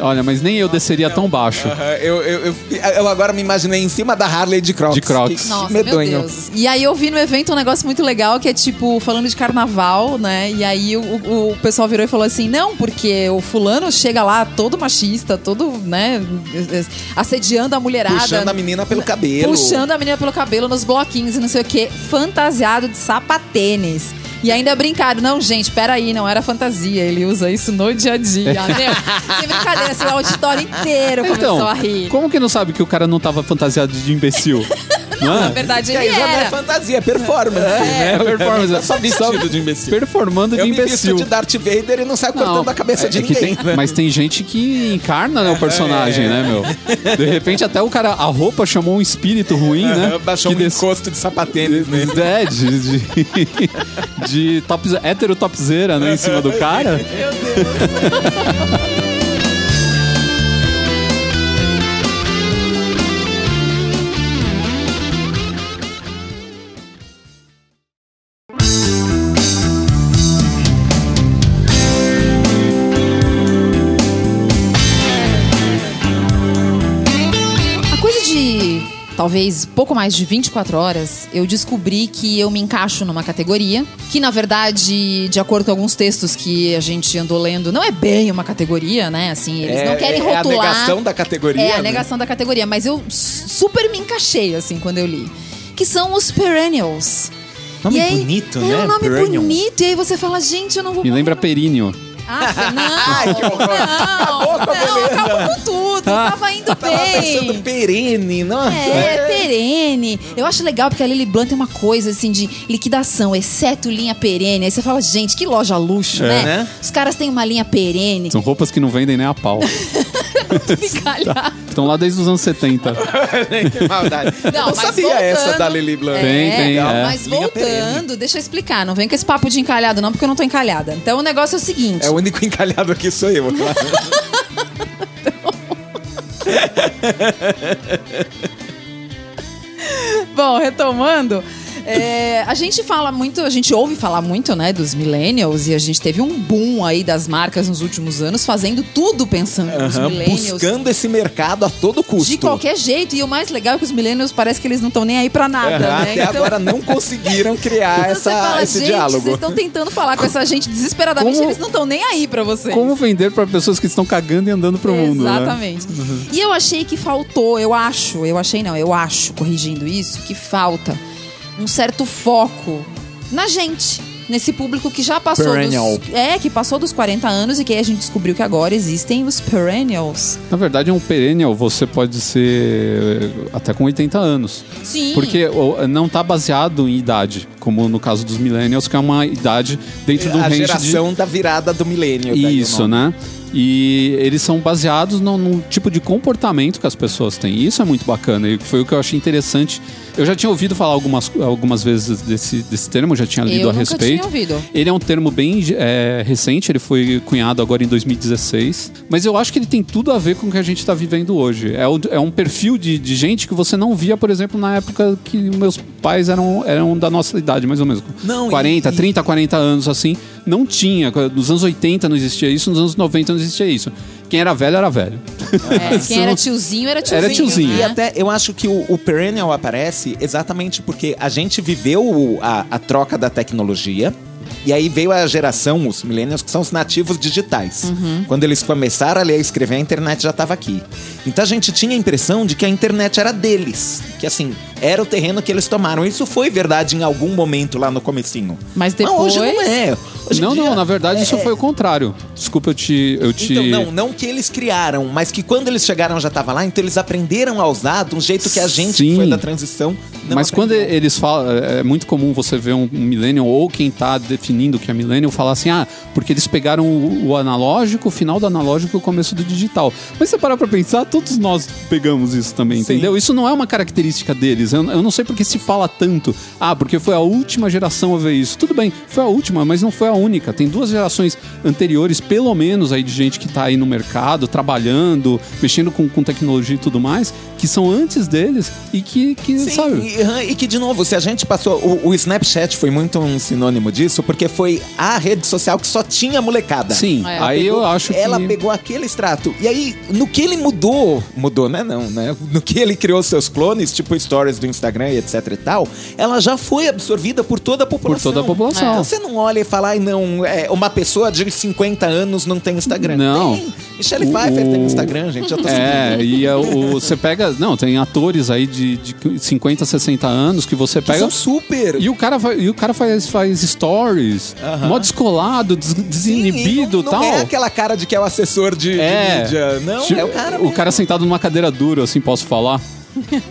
Olha, mas nem eu desceria tão baixo. Eu, eu, eu, eu agora me imaginei em cima da Harley de Crocs. De Crocs. Que Nossa, medonho. meu Deus. E aí eu vi no evento um negócio muito legal que é tipo, falando de carnaval, né? E aí o, o- o pessoal virou e falou assim: não, porque o fulano chega lá todo machista, todo, né, assediando a mulherada. Puxando a menina pelo cabelo. Puxando a menina pelo cabelo nos bloquinhos e não sei o quê, fantasiado de sapatênis. E ainda brincaram, não, gente, peraí, não era fantasia, ele usa isso no dia a dia. Meu, sem brincadeira, assim, o auditório inteiro começou Então, a rir. como que não sabe que o cara não tava fantasiado de imbecil? não, Na é? verdade, Que ele aí já não é era. fantasia, é performance. É, né? é performance. É só vestido de imbecil. Performando de Eu me visto imbecil. de Darth Vader e não saio cortando a cabeça de é que ninguém. tem- mas tem gente que encarna né, o personagem, né, meu? De repente até o cara, a roupa chamou um espírito ruim, né? Baixou que um des- encosto de sapatênis nele. É, de, de, de top, hétero topzera, né, em cima do cara. Talvez pouco mais de 24 horas, eu descobri que eu me encaixo numa categoria que, na verdade, de acordo com alguns textos que a gente andou lendo, não é bem uma categoria, né? Assim, eles não querem é rotular. a negação da categoria. É a né? negação da categoria, mas eu super me encaixei, assim, quando eu li. Que são os perennials. Nome aí- bonito, é né? um nome Perennial. bonito. E aí você fala, gente, eu não vou... Me lembra períneo. Ah, não, Ai, que horror. Acabou não, com a não, acabou com tudo. Tava indo Tava pensando bem. perene, nossa. É, perene. Eu acho legal porque a Lily Blunt tem uma coisa assim de liquidação, exceto linha perene. Aí você fala, gente, que loja luxo, É. né? Né? Os caras têm uma linha perene. São roupas que não vendem nem a pau. Encalhado. Estão lá desde os anos 70. que maldade. Não, mas sabia voltando- essa da Lily Blunt. Tem, tem, é. Mas Linha voltando, deixa eu explicar. Não vem com esse papo de encalhado, não, porque eu não tô encalhada. Então o negócio é o seguinte. É o único encalhado aqui sou eu. Bom, retomando. É, a gente fala muito, a gente ouve falar muito, né, dos millennials e a gente teve um boom aí das marcas nos últimos anos fazendo tudo pensando nos Aham, millennials. buscando esse mercado a todo custo. De qualquer jeito. E o mais legal é que os millennials parece que eles não estão nem aí pra nada, Aham, né? Até agora não conseguiram criar Então essa, você fala, esse gente, diálogo. vocês estão tentando falar com essa gente desesperadamente, Como- eles não estão nem aí pra vocês. Como vender para pessoas que estão cagando e andando pro mundo, né? Exatamente. E eu achei que faltou, eu acho, eu achei não, eu acho, corrigindo isso, que falta um certo foco na gente. Nesse público que já passou Perennial. dos. É, que passou dos 40 anos e que aí a gente descobriu que agora existem os perennials. Na verdade, um perennial você pode ser até com 80 anos. Sim. Porque não tá baseado em idade, como no caso dos millennials, que é uma idade dentro do a range geração da virada do milênio. de... o Isso, nome. né? E eles são baseados no, num tipo de comportamento que as pessoas têm. E Isso é muito bacana e foi o que eu achei interessante. Eu já tinha ouvido falar algumas, algumas vezes desse, desse termo, já tinha lido eu a nunca respeito. tinha ouvido. Ele é um termo bem é, recente, ele foi cunhado agora em 2016. Mas eu acho que ele tem tudo a ver com o que a gente está vivendo hoje. É, o- é um perfil de, de gente que você não via, por exemplo, na época que meus pais eram, eram da nossa idade, mais ou menos. Não, 40, e- 30, 40 anos, assim. Não tinha. Nos anos 80 não existia isso, nos anos 90 não existia isso. Quem era velho, era velho. É, quem era tiozinho era tiozinho. Era tiozinho. E né? até eu acho que o, o perennial aparece exatamente porque a gente viveu o- a, a troca da tecnologia. E aí veio a geração, os millennials, que são os nativos digitais. Uhum. Quando eles começaram a ler e escrever, a internet já estava aqui. Então a gente tinha a impressão de que a internet era deles. Que assim, era o terreno que eles tomaram. Isso foi verdade em algum momento lá no comecinho. Mas Mas hoje depois- não é. Hoje não, dia- não, na verdade isso é- foi o contrário. Desculpa, eu te. Eu te... Então, não, não que eles criaram, mas que quando eles chegaram já estava lá, então eles aprenderam a usar de um jeito que a gente que Sim. foi da transição Mas quando aprendeu. eles falam, é muito comum você ver um, um millennial ou quem tá definindo o que é millennial falar assim, ah, porque eles pegaram o, o analógico, o final do analógico e o começo do digital. Mas você parar pra pensar, todos nós pegamos isso também, Sim. entendeu? Isso não é uma característica deles. Eu, eu não sei porque se fala tanto, ah, porque foi a última geração a ver isso. Tudo bem, foi a última, mas não foi a única. Tem duas gerações anteriores, pelo menos, aí de gente que tá aí no mercado, trabalhando, mexendo com, com tecnologia e tudo mais, que são antes deles e que, que Sim, sabe. E, e que, de novo, se a gente passou. O, o Snapchat foi muito um sinônimo disso, porque foi a rede social que só tinha molecada. Sim, É. aí eu Pegou- acho que. Ela pegou aquele extrato. E aí, no que ele mudou, mudou, né? Não, né? No que ele criou seus clones, tipo stories do Instagram e etc e tal, ela já foi absorvida por toda a população. toda a população. Então você não olha e fala, ai não, é, uma pessoa de 50 anos não tem Instagram. Não. Tem. Michelle O- Pfeiffer tem o- Instagram, gente. Eu tô É, seguindo. e é o- você pega. Não, tem atores aí de, de 50, 60 anos que você Que pega. são super. E o cara, vai, e o cara faz, faz stories, Aham. mó descolado, des- Sim, desinibido e não, tal. não é aquela cara de que é o assessor de, de É. mídia. Não, Tipo, é o cara. O mesmo. cara sentado numa cadeira dura, assim, posso falar?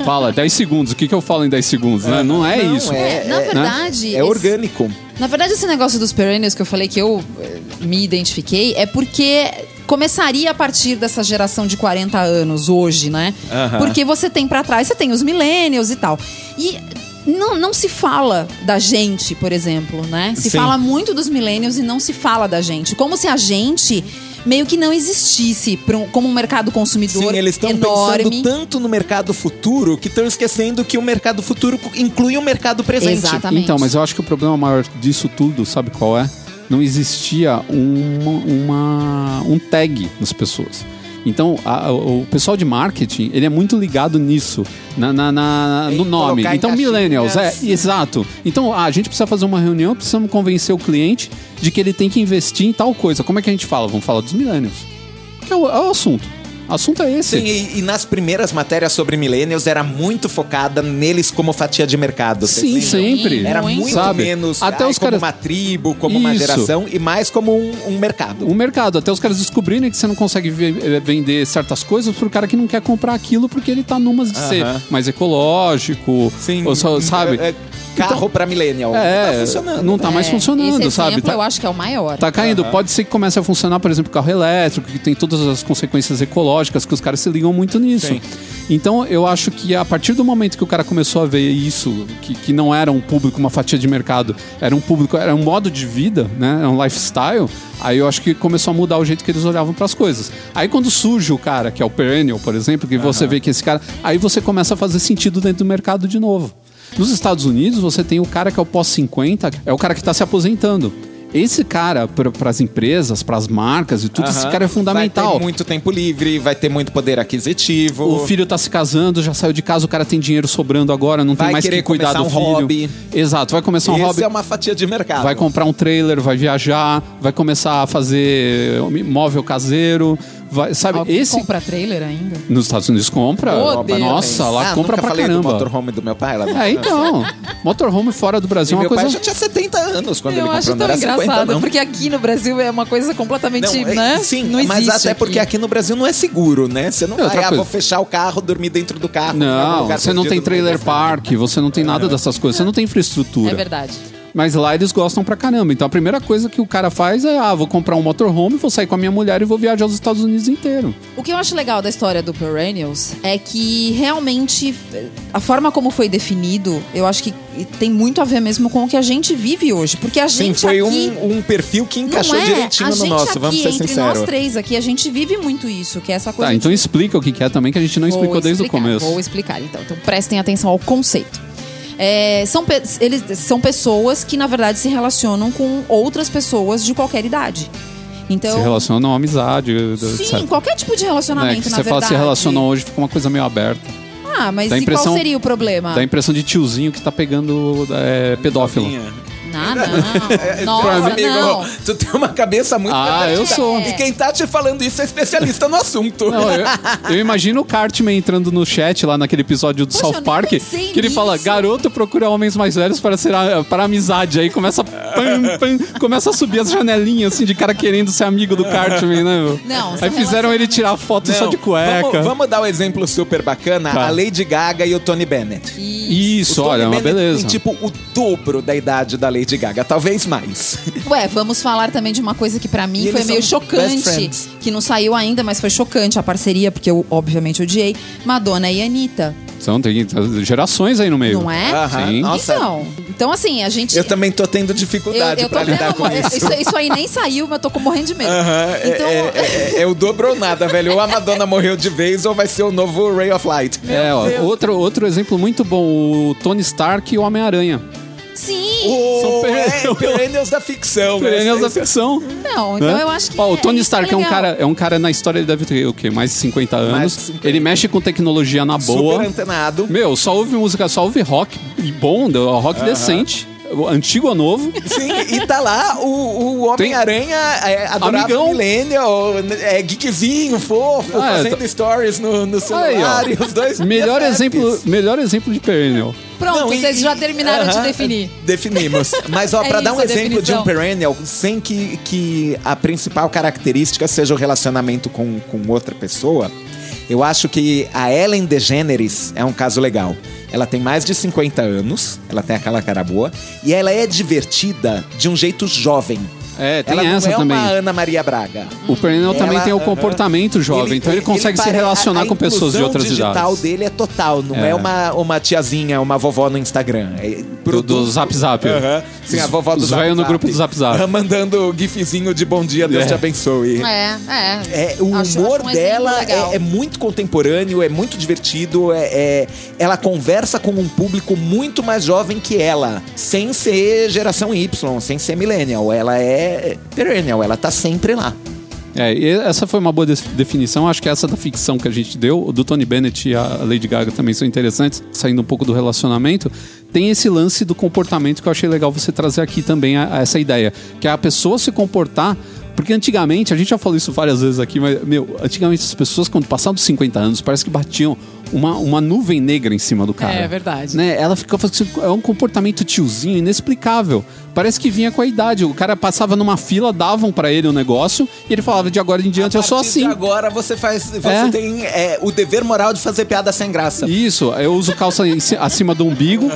Fala, 10 segundos. O que, que eu falo em 10 segundos, né? Não é Não, isso. é- É, na verdade. É esse- orgânico. Na verdade, esse negócio dos perennials que eu falei que eu eh, me identifiquei é porque começaria a partir dessa geração de 40 anos hoje, né? Aham. Porque você tem pra trás, você tem os millennials e tal. E não, não se fala da gente, por exemplo, né? Se Sim. fala muito dos millennials e não se fala da gente. Como se a gente meio que não existisse um- como um mercado consumidor Sim, eles estão pensando tanto no mercado futuro que estão esquecendo que o mercado futuro inclui o mercado presente. Exatamente. Então, mas eu acho que o problema maior disso tudo, sabe qual é? Não existia uma, uma- um tag nas pessoas. Então, a- o pessoal de marketing, ele é muito ligado nisso, na, na- na- no nome. Então, millennials, é, exato. Então, ah, a gente precisa fazer uma reunião, precisamos convencer o cliente de que ele tem que investir em tal coisa. Como é que a gente fala? Vamos falar dos millennials. Que é o, é o assunto. Assunto é esse. Sim, e, e nas primeiras matérias sobre millennials era muito focada neles como fatia de mercado. Sim, lembram? sempre. Era Muito. muito Sabe? menos Até ai, os como caras- uma tribo, como uma Isso. geração, e mais como um, um mercado. o mercado, até os caras descobrirem que você não consegue eh, vender certas coisas pro cara que não quer comprar aquilo porque ele tá numas de ser Aham. mais ecológico, Sim, ou só, sabe? é- é carro pra millennial. É, não tá funcionando. não tá mais É, funcionando, esse sabe? exemplo Tá, eu acho que é o maior. tá caindo. Pode ser que comece a funcionar, por exemplo, carro elétrico, que tem todas as consequências ecológicas, que os caras se ligam muito nisso. Sim. Então, eu acho que a partir do momento que o cara começou a ver isso, que, que não era um público, uma fatia de mercado, era um público, era um modo de vida, né? Era um lifestyle, aí eu acho que começou a mudar o jeito que eles olhavam para as coisas. Aí quando surge o cara, que é o perennial, por exemplo, que você vê que esse cara, aí você começa a fazer sentido dentro do mercado de novo. Nos Estados Unidos, você tem o cara que é o pós-50, é o cara que está se aposentando. Esse cara, para as empresas, para as marcas e tudo, esse Aham. cara é Vai fundamental. ter muito tempo livre, vai ter muito poder aquisitivo. O filho tá se casando, já saiu de casa, o cara tem dinheiro sobrando agora, não Vai tem mais que cuidar do um filho. hobby. Exato, vai começar um Esse hobby. é uma fatia de mercado. Vai comprar um trailer, vai viajar, vai começar a fazer móvel caseiro, vai, sabe? Alguém Esse compra trailer ainda? nos Estados Unidos compra. Oh, Deus. Nossa, lá ah, compra nunca pra falei caramba. do motorhome do meu pai lá É, então, motorhome fora do E Brasil é meu uma pai coisa já tinha 70 anos quando Eu ele acho comprou, não tão era 50 engraçado, não. porque aqui no Brasil é uma coisa completamente, Não, é- né? Sim, não mas existe até porque aqui no Brasil não é seguro, né? Você não É, vai, ah, vou fechar o carro, dormir dentro do carro. Não, você não tem trailer park, você não tem nada É. dessas coisas, você não tem infraestrutura. É verdade. Mas lá eles gostam pra caramba. Então a primeira coisa que o cara faz é: ah, vou comprar um motorhome, vou sair com a minha mulher e vou viajar aos Estados Unidos inteiro. O que eu acho legal da história do Perennials é que realmente a forma como foi definido, eu acho que tem muito a ver mesmo com o que a gente vive hoje. Porque a Sim, gente foi aqui... um, um perfil que encaixou é. direitinho no nosso, aqui, vamos ser entre sinceros. nós três aqui, a gente vive muito isso, que é essa coisa Tá, então de explica o que que é também, que a gente não Vou explicou desde o começo. Vou explicar, então. Então prestem atenção ao conceito. É, são, pe- eles, são pessoas que, na verdade, se relacionam com outras pessoas de qualquer idade. Então, Se relaciona a uma amizade, sim, etc. qualquer tipo de relacionamento, que na você verdade. fala se relaciona hoje, fica uma coisa meio aberta. Ah, mas Dá e impressão- qual seria o problema? Dá a impressão de tiozinho que tá pegando é, pedófilo. Ah, não. Meu Nossa, amigo, não. tu tem uma cabeça muito Ah, eu pervertida. sou. E quem tá te falando isso é especialista no assunto. Não, eu, eu imagino o Cartman entrando no chat lá naquele episódio do Poxa, South Park, que ele fala: nisso. garoto procura homens mais velhos para ser a- para amizade. Aí começa pam, pam, começa a subir as janelinhas assim de cara querendo ser amigo do Cartman, né? meu? Não, Aí fizeram ele tirar foto só Não, de cueca. Vamos, vamos dar um exemplo super bacana: Tá. a Lady Gaga e o Tony Bennett. Isso, O Tony olha, é uma Bennett beleza. Tem tipo o dobro da idade da Lady Gaga, talvez mais. Ué, vamos falar também de uma coisa que pra mim E foi meio chocante, que não saiu ainda, mas foi chocante a parceria, porque eu obviamente odiei. Madonna e Anitta. São, tem gerações aí no meio. Não é? Aham, Sim. nossa. Então, então, assim, a gente. Eu também tô tendo dificuldade eu pra tô lidar vendo, com isso. isso. Isso aí nem saiu, mas eu tô com morrendo de medo. Aham, é- Então, é, é, é o dobro ou nada, velho. Ou a Madonna morreu de vez, ou vai ser o novo Ray of Light. É, ó, outro, outro exemplo muito bom, o Tony Stark e o Homem-Aranha. Sim. O, São é, perennials. perennials da ficção. né? Perennials da ficção. Não, então né? eu acho que. Ó, o é- Tony Stark é, um cara, é um cara na história, ele deve ter o quê? Mais de 50 anos. de 50. Ele mexe com tecnologia na Super boa. antenado. Meu, só ouve música, só ouve rock e bom, rock decente. Antigo ou novo. Sim, e tá lá o, o Homem-Aranha é, adorava Amigão. Millennial, é geekzinho, fofo, Ah, é, fazendo tá- stories no, no celular Aí, e os dois Melhor exemplo, melhor exemplo de Perennial. Pronto, Não, e- vocês já terminaram de aham, definir. Definimos. Mas, ó, É pra dar um exemplo de definição. um perennial, sem que, que a principal característica seja o relacionamento com, com outra pessoa, eu acho que a Ellen DeGeneres é um caso legal. Ela tem mais de 50 anos, ela tem aquela cara boa, e ela é divertida de um jeito jovem. É, tem ela essa não é também. uma Ana Maria Braga. O Perennial também tem o comportamento jovem, então ele consegue se pare- relacionar a- a com pessoas de outras digital idades. dele é total, não é, É. uma, uma tiazinha, uma vovó no Instagram. É Do, do Zap Zap. Sim, a vovó do Os Zap velhos no Zap. grupo do Zap Zap. Mandando gifzinho de bom dia, Deus É. te abençoe. É, é. É, o Acho- humor acho um dela legal. é, é muito contemporâneo, é muito divertido. É, é- ela conversa com um público muito mais jovem que ela, sem ser geração Y, sem ser millennial. Ela é perennial, ela tá sempre lá. É, e essa foi uma boa def- definição. Acho que essa da ficção que a gente deu, do Tony Bennett e a Lady Gaga também são interessantes, saindo um pouco do relacionamento. Tem esse lance do comportamento que eu achei legal você trazer aqui também, a, a essa ideia. Que é a pessoa se comportar. Porque antigamente, a gente já falou isso várias vezes aqui, mas, meu, antigamente as pessoas, quando passavam dos 50 anos, parece que batiam uma, uma nuvem negra em cima do cara. É verdade. Né? Ela ficava assim, é um comportamento tiozinho inexplicável. Parece que vinha com a idade. O cara passava numa fila, davam pra ele o negócio e ele falava de agora em diante eu sou partir assim. de agora você faz. Você É. tem é, o dever moral de fazer piada sem graça. Isso, eu uso calça acima do umbigo,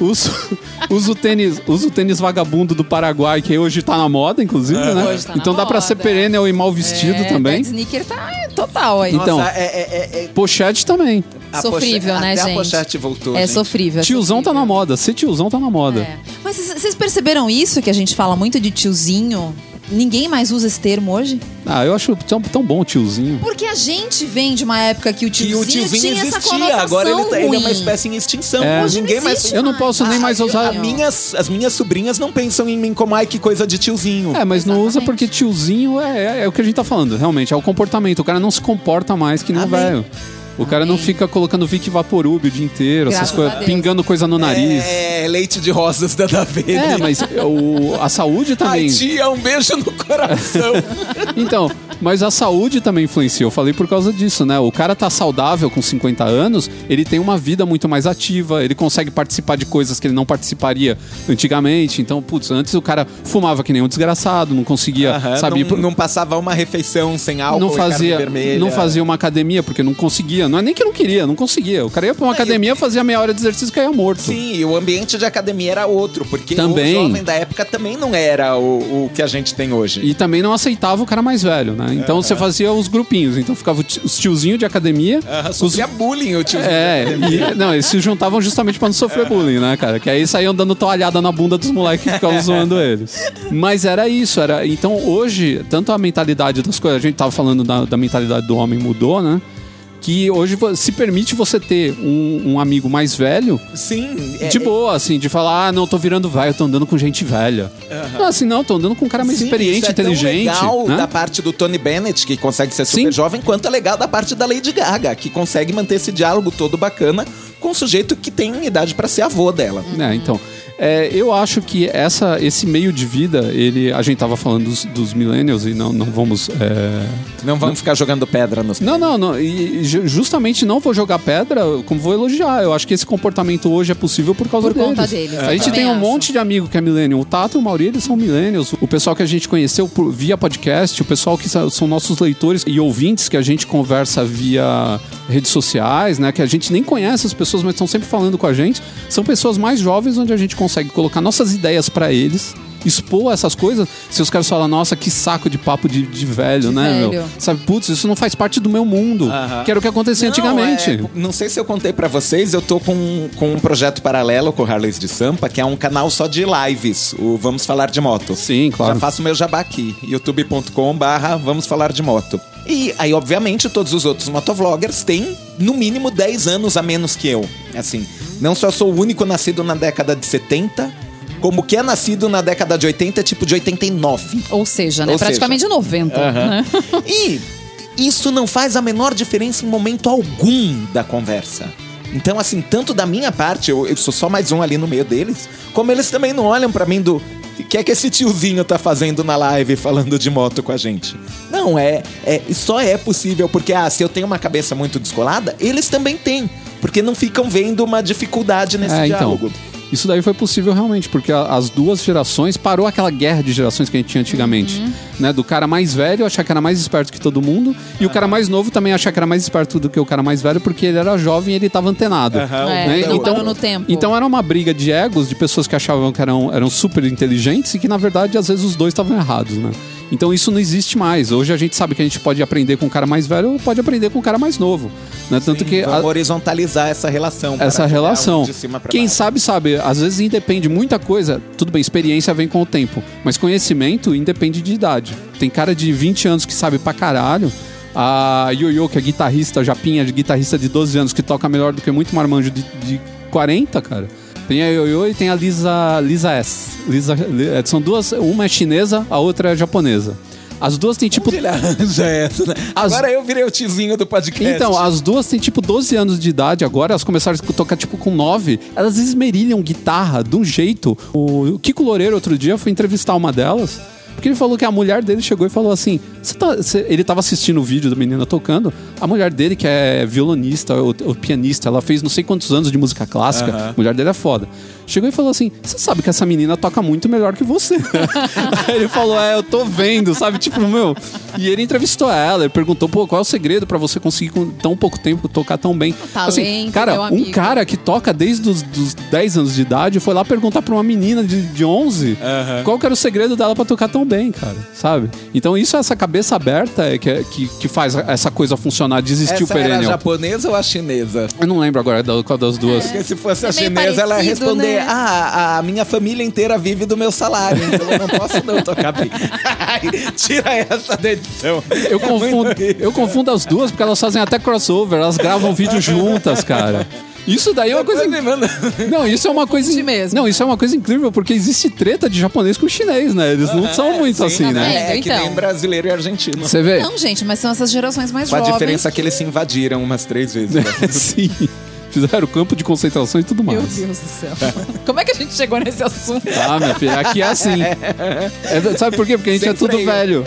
uso, uso tênis, uso tênis vagabundo do Paraguai, que hoje tá na moda, inclusive, né? Hoje tá na então dá pra ser perennial e mal vestido é, também. Bad Sneaker tá total aí. Então, Nossa, é, é- é- é- Pochete também. a sofrível, poche- né, até gente? a pochete voltou. É gente. sofrível. é Tiozão tá sofrível. na moda. Ser tiozão tá na moda. É. Mas vocês perceberam isso que a gente fala muito de tiozinho? Ninguém mais usa esse termo hoje? Ah, eu acho tão, tão bom o tiozinho. Porque a gente vem de uma época que o Que tiozinho, o tiozinho tinha essa existia, conotação agora ele, tá- ele é uma espécie em extinção. É. Hoje não Ninguém mais. Eu não posso nem Ah, mais eu- usar. Minhas, as minhas sobrinhas não pensam em mim como ai que coisa de tiozinho. É, mas não usa Exatamente. porque tiozinho é, é, é o que a gente tá falando, realmente. É o comportamento. O cara não se comporta mais que nem o Amém. velho. O cara não fica colocando Vic Vaporub o dia inteiro, essas Graças a coisas, Deus. pingando coisa no nariz. É, leite de rosas da Davene. É, mas o, a saúde Ai, também. tia, um beijo no coração. Então, mas a saúde também influencia. Eu falei por causa disso, né? O cara tá saudável com 50 anos, ele tem uma vida muito mais ativa, ele consegue participar de coisas que ele não participaria antigamente. Então, putz, antes o cara fumava que nem um desgraçado, não conseguia, Aham, sabe? ir não, pro- não passava uma refeição sem álcool não e carne fazia, vermelha. não fazia uma academia porque não conseguia. Não é nem que não queria, não conseguia. O cara ia pra uma academia, fazia meia hora de exercício e caía morto. Sim, e o ambiente de academia era outro, porque Também. o jovem da época também não era o, o que a gente tem hoje. E também não aceitava o cara mais velho, né? Então você fazia os grupinhos. Então ficava os tiozinhos de academia. Os- sofria bullying o tio. É, e- não, eles se juntavam justamente pra não sofrer bullying, né, cara? Que aí saíam dando toalhada na bunda dos moleques que ficavam zoando eles. Mas era isso, era. Então hoje, tanto a mentalidade das coisas, a gente tava falando da, da mentalidade do homem mudou, né? Que hoje se permite você ter um, um amigo mais velho Sim. é- de boa, assim, de falar, ah, não, tô virando velho, tô andando com gente velha. Não, assim, não, tô andando com um cara mais Sim, experiente, isso é tão inteligente. legal né? da parte do Tony Bennett, que consegue ser super Sim. jovem, quanto é legal da parte da Lady Gaga, que consegue manter esse diálogo todo bacana com um sujeito que tem idade pra ser avô dela. É, então. É, eu acho que essa, esse meio de vida, ele. A gente tava falando dos, dos millennials e não, não vamos. é, Não vamos ficar jogando pedra nos Não, não, não. E ju- justamente não vou jogar pedra, como vou elogiar. Eu acho que esse comportamento hoje é possível por causa Por deles. conta deles, A eu gente tem um acho. monte de amigo que é millennial. O Tato e o Mauri, eles são millennials. O pessoal que a gente conheceu por- via podcast, o pessoal que são nossos leitores e ouvintes que a gente conversa via redes sociais, né? Que a gente nem conhece as pessoas, mas estão sempre falando com a gente. São pessoas mais jovens onde a gente consegue colocar nossas ideias pra eles expor essas coisas se os caras falam, nossa, que saco de papo de, de velho, De né, velho. meu? Sabe, putz, isso não faz parte do meu mundo. Aham. Que era o que acontecia antigamente. Não, é, não sei se eu contei pra vocês, eu tô com, com um projeto paralelo com o Harleys de Sampa, que é um canal só de lives, o Vamos Falar de Moto. Sim, claro. Já faço meu jabá aqui, youtube.com barra Vamos Falar de Moto. E aí, obviamente, todos os outros motovloggers têm, no mínimo, 10 anos a menos que eu. Assim, não só sou o único nascido na década de 70, como que é nascido na década de 80, tipo de 89. Ou seja, né? Ou seja. praticamente 90. Né? E isso não faz a menor diferença em momento algum da conversa. Então, assim, tanto da minha parte, eu, eu sou só mais um ali no meio deles, como eles também não olham pra mim do. O que é que esse tiozinho tá fazendo na live falando de moto com a gente? Não, é, é. Só é possível porque, ah, se eu tenho uma cabeça muito descolada, eles também têm. Porque não ficam vendo uma dificuldade nesse É, então. Isso daí foi possível realmente, porque a- as duas gerações parou aquela guerra de gerações que a gente tinha antigamente. Uhum. Né? Do cara mais velho achar que era mais esperto que todo mundo, e o cara mais novo também achar que era mais esperto do que o cara mais velho, porque ele era jovem e ele estava antenado. É, né? então, Então- no tempo. Então era uma briga de egos, de pessoas que achavam que eram, eram super inteligentes e que, na verdade, às vezes os dois estavam errados, né? Então isso não existe mais. Hoje a gente sabe que a gente pode aprender com o cara mais velho ou pode aprender com o cara mais novo. Né? Tanto que. a- horizontalizar essa relação. essa relação. um de cima pra Quem baixo. sabe, sabe. Às vezes independe muita coisa. Tudo bem, experiência vem com o tempo. Mas conhecimento independe de idade. Tem cara de 20 anos que sabe pra caralho. A Yoyo, que é guitarrista, Japinha, de guitarrista de 12 anos, que toca melhor do que muito marmanjo de, de 40, cara. Tem a Yoyo e tem a Lisa, Lisa S. Lisa, Li- é, são duas, uma é chinesa, a outra é japonesa. As duas têm tipo. Onde essa, né? As- Agora eu virei o tizinho do podcast. Então, as duas têm tipo 12 anos de idade agora, elas começaram a tocar tipo com 9. Elas esmerilham guitarra de um jeito. O Kiko Loureiro, outro dia, foi entrevistar uma delas. Porque ele falou que a mulher dele chegou e falou assim: "Você tá- você-" ele tava assistindo o vídeo da menina tocando. A mulher dele, que é violonista ou, ou pianista, ela fez não sei quantos anos de música clássica. A mulher dele é foda. Chegou e falou assim: Você sabe que essa menina toca muito melhor que você. Aí ele falou: É, eu tô vendo, sabe? Tipo, meu. E ele entrevistou ela, ele perguntou: Pô, qual é o segredo pra você conseguir com tão pouco tempo tocar tão bem? assim, talento, cara, meu um cara que toca desde os dos 10 anos de idade foi lá perguntar pra uma menina de, de 11 qual que era o segredo dela pra tocar tão bem, cara, sabe? Então, isso, essa cabeça aberta é que, que, que faz essa coisa funcionar, de existir o Essa era a perennial. japonesa ou a chinesa? Eu não lembro agora qual das duas. Porque se fosse a É meio chinesa, ela ia parecido, responder: né? Ah, a minha família inteira vive do meu salário, então eu não posso não tocar bem. Tira essa da edição. Eu É confundo, eu confundo as duas porque elas fazem até crossover, elas gravam vídeo juntas, cara. Isso daí é uma coisa. Não, isso é uma coisa. Mesmo. Não, isso é uma coisa incrível, porque existe treta de japonês com chinês, né? Eles não são muito Sim, assim, né? É que nem Então. brasileiro e argentino. Você vê? Não, gente, mas são essas gerações mais Com a jovens. diferença que eles se invadiram umas três vezes. né? Sim. Fizeram campo de concentração e tudo mais. Meu Deus do céu. Como é que a gente chegou nesse assunto? Ah, minha filha, aqui é assim. É, sabe por quê? Porque a gente Sem é tudo freio. velho.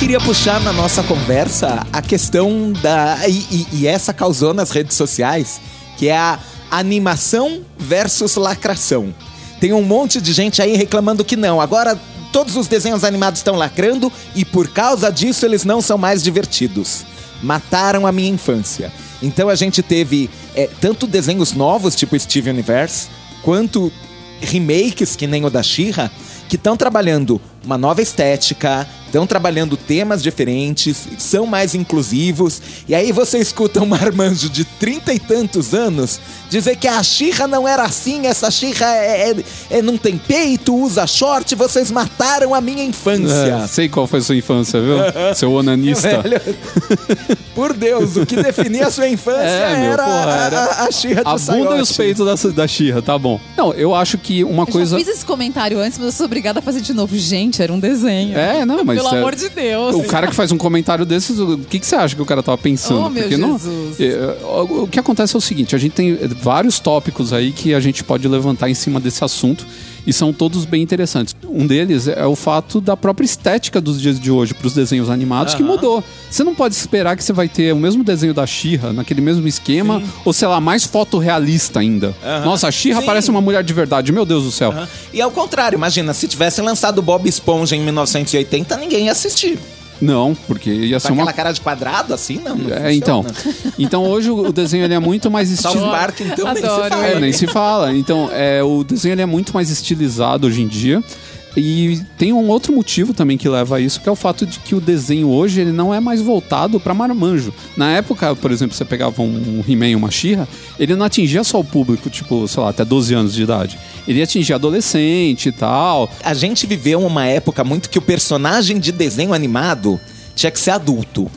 Queria puxar na nossa conversa a questão da. E, e- e essa causou nas redes sociais, que é a animação versus lacração. Tem um monte de gente aí reclamando que não. Agora todos os desenhos animados estão lacrando e por causa disso eles não são mais divertidos. Mataram a minha infância. Então a gente teve é, tanto desenhos novos, tipo Steve Universe, quanto remakes que nem o da Shira, que estão trabalhando uma nova estética, estão trabalhando temas diferentes, são mais inclusivos. E aí você escuta um marmanjo de trinta e tantos anos dizer que a Xirra não era assim, essa Xirra é, é- é- não tem peito, usa short, vocês mataram a minha infância. É, sei qual foi a sua infância, viu? Seu onanista. Velho, por Deus, o que definia a sua infância É, meu, era, porra, a- era a, a Xirra de A bunda e os saiote. peitos da, da Xirra, tá bom. Não, eu acho que uma Eu coisa. já fiz esse comentário antes, mas eu sou obrigada a fazer de novo. Gente, era um desenho. É, não, mas. Pelo é- amor de Deus. O cara que faz um comentário desses, o que, que você acha que o cara tava pensando? Oh, meu não- Jesus. É, o o que acontece é o seguinte: a gente tem vários tópicos aí que a gente pode levantar em cima desse assunto. E são todos bem interessantes. Um deles é o fato da própria estética dos dias de hoje para os desenhos animados que mudou. Você não pode esperar que você vai ter o mesmo desenho da She-Ra naquele mesmo esquema, ou sei lá, mais fotorrealista ainda. Aham. Nossa, a She-Ra Sim. parece uma mulher de verdade, meu Deus do céu. Aham. E ao contrário, imagina, se tivesse lançado Bob Esponja em 1980, ninguém ia assistir. Não, porque ia Com ser uma aquela cara de quadrado assim, não. não É, então. funciona. Então hoje o o desenho ele é muito mais South estilizado. Park, então, nem se Adoro fala. É, nem se fala. Então, é, o desenho ele é muito mais estilizado hoje em dia. E tem um outro motivo também que leva a isso, que é o fato de que o desenho hoje ele não é mais voltado para marmanjo. Na época, por exemplo, você pegava um He-Man, uma She-Ra, ele não atingia só o público, tipo, sei lá, até 12 anos de idade. Ele atingia adolescente e tal. A gente viveu uma época muito que o personagem de desenho animado tinha que ser adulto.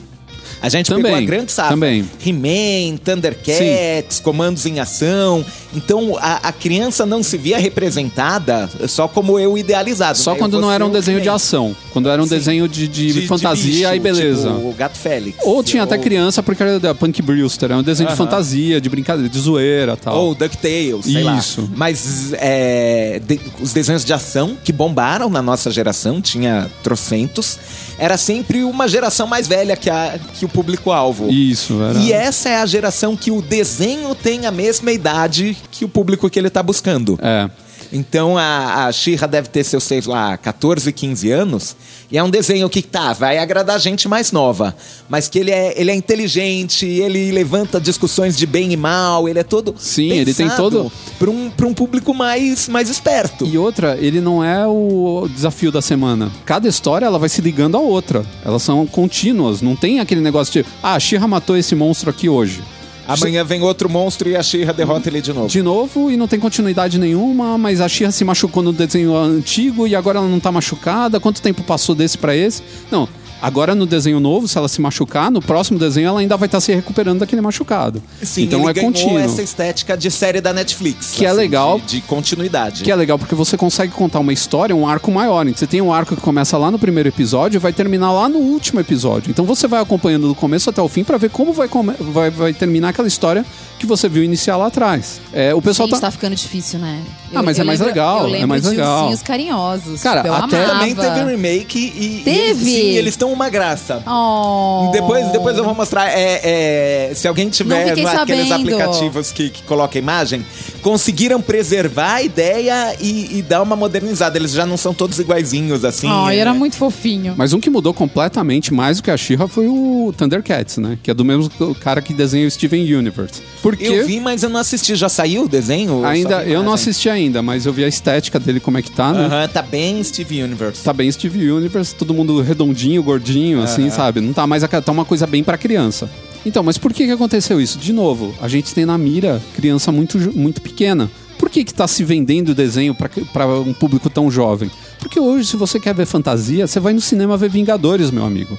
A gente Também, pegou a grande safra. também. He-Man, Thundercats, Comandos em Ação. Então, a, a criança não se via representada só como eu idealizado. Só né? quando não era um desenho de ação. Quando era um Sim. desenho de, de, fantasia bicho, e beleza. Tipo, o Gato Félix. Ou tinha até Ou- criança porque era da Punk Brewster, era um desenho de Aham. fantasia, de brincadeira, de zoeira tal. Ou DuckTales, sei lá. Isso. Mas é, de- os desenhos de ação que bombaram na nossa geração, tinha trocentos, era sempre uma geração mais velha que, a, que o público-alvo. Isso, era. E essa é a geração que o desenho tem a mesma idade que o público que ele tá buscando. É. Então a, a She-Ra deve ter seus, sei lá, 14, 15 anos. E é um desenho que, tá, vai agradar gente mais nova. Mas que ele é, ele é inteligente, ele levanta discussões de bem e mal, ele é todo. Sim, ele tem todo- Para um, pra um público mais, mais esperto. E outra, ele não é o desafio da semana. Cada história ela vai se ligando à outra. Elas são contínuas. Não tem aquele negócio de, ah, a She-Ra matou esse monstro aqui hoje. Amanhã vem outro monstro e a She-Ra derrota ele de novo. De novo, e não tem continuidade nenhuma, mas a She-Ra se machucou no desenho antigo e agora ela não tá machucada. Quanto tempo passou desse pra esse? Não. Agora no desenho novo, se ela se machucar, no próximo desenho ela ainda vai estar se recuperando daquele machucado. Sim, então é contínuo. essa estética de série da Netflix. assim, Que é legal. De, de continuidade. Que é legal porque você consegue contar uma história, um arco maior. Então, Você tem um arco que começa lá no primeiro episódio e vai terminar lá no último episódio. Então você vai acompanhando do começo até o fim pra ver como vai, vai, vai terminar aquela história que você viu iniciar lá atrás. É, o pessoal Gente, tá. tá ficando difícil, né? Ah, mas é mais legal, Eu é lembro mais de legal. ursinhos carinhosos. Cara, tipo, eu até amava. Também teve remake e. e Teve? sim, eles estão uma graça. Oh. Depois, depois eu vou mostrar. É, é, se alguém tiver sabendo. aplicativos que, que coloca imagem, conseguiram preservar a ideia e, e dar uma modernizada. Eles já não são todos iguaizinhos assim. Ai, é. era muito fofinho. Mas um que mudou completamente mais do que a She-Ra foi o Thundercats, né? Que é do mesmo cara que desenha o Steven Universe. Porque Eu vi, mas eu não assisti. Já saiu o desenho? Ainda eu não assisti ainda, mas eu vi a estética dele como é que tá, né? Aham, tá bem Steve Universe. Tá bem Steve Universe, todo mundo redondinho, gordinho, assim, sabe? Não tá mais tá uma coisa bem pra criança. Então, mas por que que aconteceu isso? De novo, a gente tem na mira criança muito, muito pequena. Por que que tá se vendendo o desenho pra um público tão jovem? Porque hoje, se você quer ver fantasia, você vai no cinema ver Vingadores, meu amigo.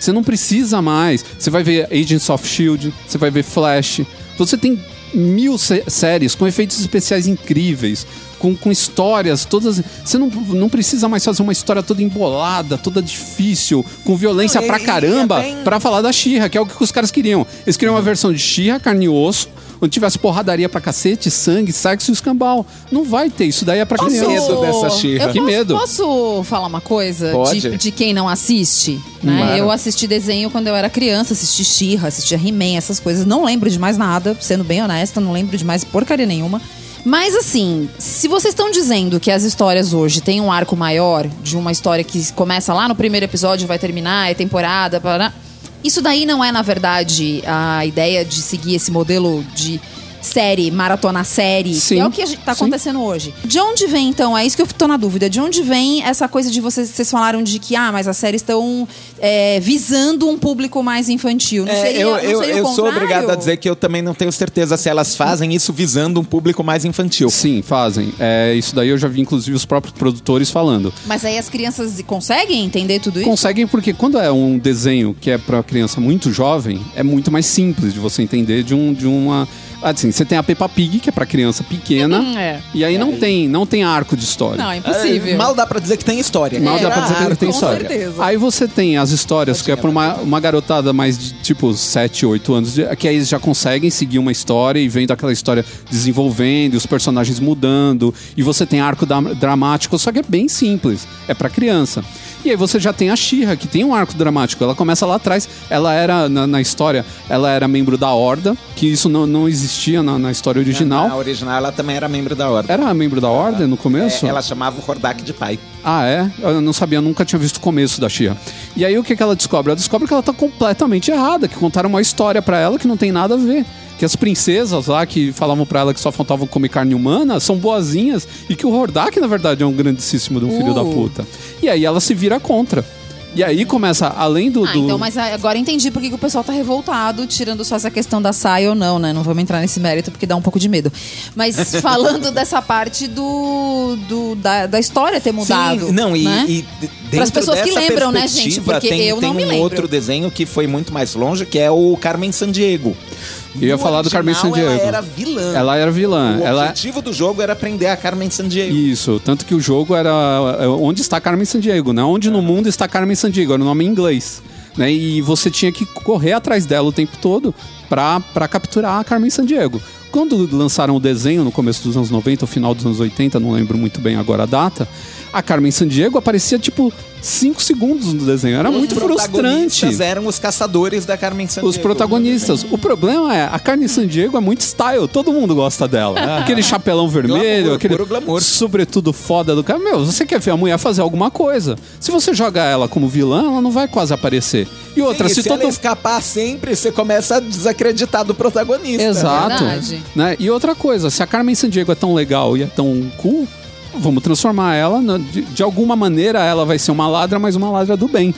Você não precisa mais. Você vai ver Agents of Shield, você vai ver Flash. Você tem mil sé- séries com efeitos especiais incríveis, com, com histórias todas. Você não, não precisa mais fazer uma história toda embolada, toda difícil, com violência Não, e- pra e é caramba, bem- pra falar da Xirra, que é o que os caras queriam. Eles queriam uma versão de Xirra, carne e osso, onde tivesse porradaria pra cacete, sangue, sexo e escambau. Não vai ter, isso daí é pra Posso- criança. medo dessa She-Ra. Eu Que posso, medo. Posso falar uma coisa Pode. de, de quem não assiste? Né? Claro. Eu assisti desenho quando eu era criança, assisti She-Ra, assistia He-Man, essas coisas. Não lembro de mais nada, sendo bem honesta, não lembro de mais porcaria nenhuma. Mas assim, se vocês estão dizendo que as histórias hoje têm um arco maior, de uma história que começa lá no primeiro episódio, vai terminar, é temporada, parará, isso daí não é, na verdade, a ideia de seguir esse modelo de série, maratona série, Sim, que é o que a gente tá sim. acontecendo hoje. De onde vem, então, é isso que eu tô na dúvida, de onde vem essa coisa de vocês, vocês falaram de que, ah, mas as séries estão é, visando um público mais infantil. Não É, seria, eu não eu, seria o eu sou obrigado a dizer que eu também não tenho certeza se elas fazem isso visando um público mais infantil. Sim, fazem. É, isso daí eu já vi, inclusive, os próprios produtores falando. Mas aí as crianças conseguem entender tudo isso? Conseguem porque quando é um desenho que é pra criança muito jovem, é muito mais simples de você entender de, um, de uma Assim, você tem a Peppa Pig, que é pra criança pequena. Hum, é. E aí não tem, não tem arco de história. Não, é impossível. É, mal dá pra dizer que tem história. Mal dá pra dizer que tem com história. certeza. Aí você tem as histórias que é pra uma, uma garotada mais de tipo 7, 8 anos, de- que aí eles já conseguem seguir uma história e vendo aquela história desenvolvendo, e os personagens mudando, e você tem arco da- dramático, só que é bem simples, é pra criança. E aí você já tem a Shira, que tem um arco dramático. Ela começa lá atrás, ela era, na, na história, ela era membro da Horda, que isso não, não existia na, na história original. Na original ela também era membro da Ordem. Era membro da Horda no começo? É, ela chamava o Hordak de pai. Ah, é? Eu não sabia, nunca tinha visto o começo da Xirra. E aí o que, que ela descobre? Ela descobre que ela tá completamente errada, que contaram uma história pra ela que não tem nada a ver. Que as princesas lá que falavam pra ela que só faltavam comer carne humana são boazinhas e que o Hordak, na verdade, é um grandíssimo de um filho Uh. da puta. E aí ela se vira contra. E aí começa, além do. Ah, do- então, mas agora entendi por que o pessoal tá revoltado, tirando só essa questão da saia ou não, né? Não vamos entrar nesse mérito porque dá um pouco de medo. Mas falando dessa parte do, do- da, da história ter mudado. Sim, não, e, né? e dentro Pras pessoas que lembram, né, gente? Porque tem, eu tem não um me lembro. outro desenho que foi muito mais longe, que é o Carmen Sandiego. Eu ia falar do Carmen Sandiego. Ela era vilã. Ela era vilã. O Ela- objetivo do jogo era prender a Carmen Sandiego. Isso, tanto que o jogo era é, onde está Carmen Sandiego, né? Onde no mundo está Carmen Sandiego, era o nome em inglês. Né? E você tinha que correr atrás dela o tempo todo pra capturar a Carmen Sandiego. Quando lançaram o desenho no começo dos anos 90, ou final dos anos 80, não lembro muito bem agora a data, a Carmen Sandiego aparecia tipo 5 segundos no desenho. Era muito os frustrante. protagonistas eram os caçadores da Carmen Sandiego. Os protagonistas. O problema é, a Carmen Sandiego é muito style, todo mundo gosta dela. Aquele chapelão vermelho, Glamour, aquele puro glamour. sobretudo foda do cara. Meu, você quer ver a mulher fazer alguma coisa. Se você joga ela como vilã, ela não vai quase aparecer. E outra, Sim, se, se todo ela escapar sempre, você começa a desacreditar do protagonista. Exato. Verdade. Né? E outra coisa, se a Carmen Sandiego é tão legal e é tão cool, vamos transformar ela, na- de, de alguma maneira ela vai ser uma ladra, mas uma ladra do bem.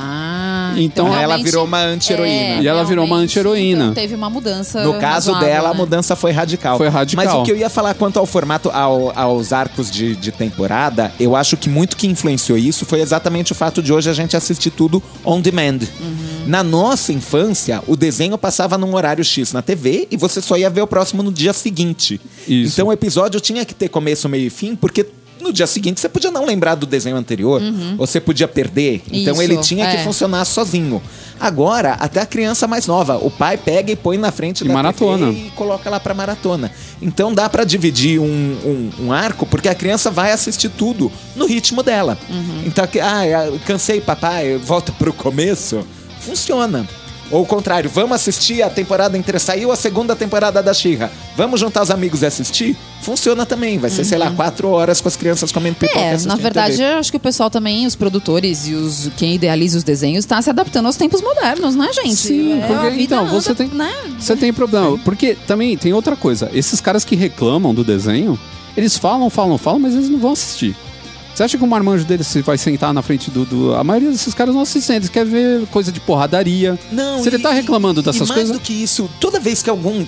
Ah, Então ela realmente- virou uma anti-heroína. É, E ela virou uma anti-heroína. Então teve uma mudança. No caso razoável, dela, a né? mudança foi radical. Foi radical. Mas o que eu ia falar quanto ao formato, ao- aos arcos de, de temporada, eu acho que muito que influenciou isso foi exatamente o fato de hoje a gente assistir tudo on demand. Na nossa infância, o desenho passava num horário X na TV e você só ia ver o próximo no dia seguinte. Isso. Então o episódio tinha que ter começo, meio e fim, porque. No dia seguinte você podia não lembrar do desenho anterior, ou você podia perder. Então Isso, ele tinha que é. funcionar sozinho. Agora, até a criança mais nova, o pai pega e põe na frente E da maratona. TV e coloca lá pra maratona. Então dá pra dividir um, um, um arco, porque a criança vai assistir tudo no ritmo dela. Então, que- ah, cansei, papai, volta pro começo. Funciona. Ou o contrário, vamos assistir a temporada inteira. Saiu a segunda temporada da Xirra. Vamos juntar os amigos e assistir? Funciona também. Vai ser, sei lá, quatro horas com as crianças comendo pipoca. É, na verdade, TV. eu acho que o pessoal também, os produtores e os quem idealiza os desenhos, está se adaptando aos tempos modernos, né, gente? Sim, É, porque vida então, você anda, tem, né? você tem problema. Porque também tem outra coisa. Esses caras que reclamam do desenho, eles falam, falam, falam, mas eles não vão assistir. Você acha que o marmanjo deles se vai sentar na frente do, do- A maioria desses caras não assistem, eles querem ver coisa de porradaria. Não, Se ele e- tá reclamando e dessas mais coisas. do que isso, toda vez que algum.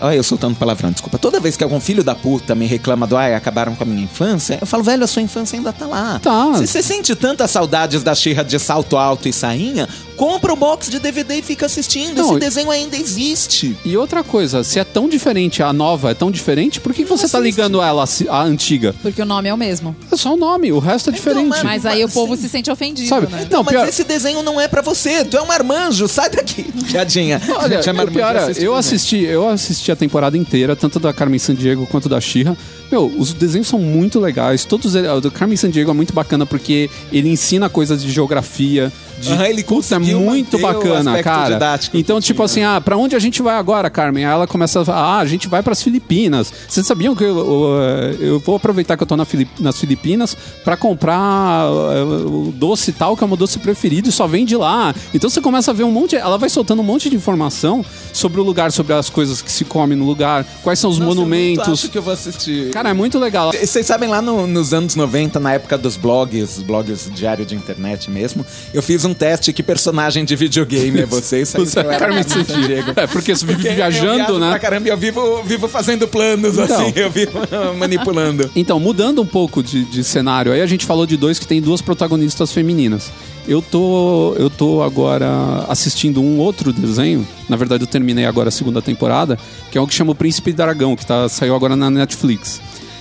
Olha, eu soltando palavrão, desculpa. Toda vez que algum filho da puta me reclama do ai, acabaram com a minha infância, eu falo, velho, a sua infância ainda tá lá. Tá. Se você sente tantas saudades da xirra de salto alto e sainha, compra o box de DVD e fica assistindo. Não, Esse desenho ainda existe. E outra coisa, se é tão diferente, a nova é tão diferente, por que, que você tá assiste. ligando ela, a antiga? Porque o nome é o mesmo. É só o nome, o resto é diferente. mas- Mas aí o Mas, povo sim. se sente ofendido, Sabe? né? Não, mas pior- esse desenho não é pra você. Tu é um marmanjo, sai daqui. Piadinha. Olha, Gente, é marmanjo, pior, é, eu desenho. assisti, eu assisti a temporada inteira, tanto da Carmen Sandiego quanto da Xirra. Meu, os desenhos são muito legais. Todos ele- o do Carmen Sandiego é muito bacana porque ele ensina coisas de geografia. De, Aham, ele é muito bacana, cara. Então, tipo tinha, assim, ah, pra onde a gente vai agora, Carmen? Aí ela começa a falar, ah, a gente vai pras Filipinas. Vocês sabiam que eu, eu, eu vou aproveitar que eu tô na Filip- nas Filipinas pra comprar uh, o doce tal, que é o meu doce preferido, e só vem de lá. Então você começa a ver um monte, ela vai soltando um monte de informação sobre o lugar, sobre as coisas que se come no lugar, quais são os Nossa, eu monumentos. acho que eu vou assistir. Cara, é muito legal. Vocês sabem, lá no- nos anos 90, na época dos blogs, blogs diário de internet mesmo, eu fiz um teste que personagem de videogame é você. Você que eu é era. É, porque você vive Porque viajando, né? Pra caramba, eu vivo, vivo fazendo planos, Então. assim, eu vivo manipulando. Então, mudando um pouco de, de cenário, aí a gente falou de dois que tem duas protagonistas protagonistas femininas. Eu tô, eu tô agora assistindo um outro desenho. Na verdade, eu terminei agora a segunda temporada, que é o que chama o Príncipe Dragão, que tá, saiu agora na Netflix.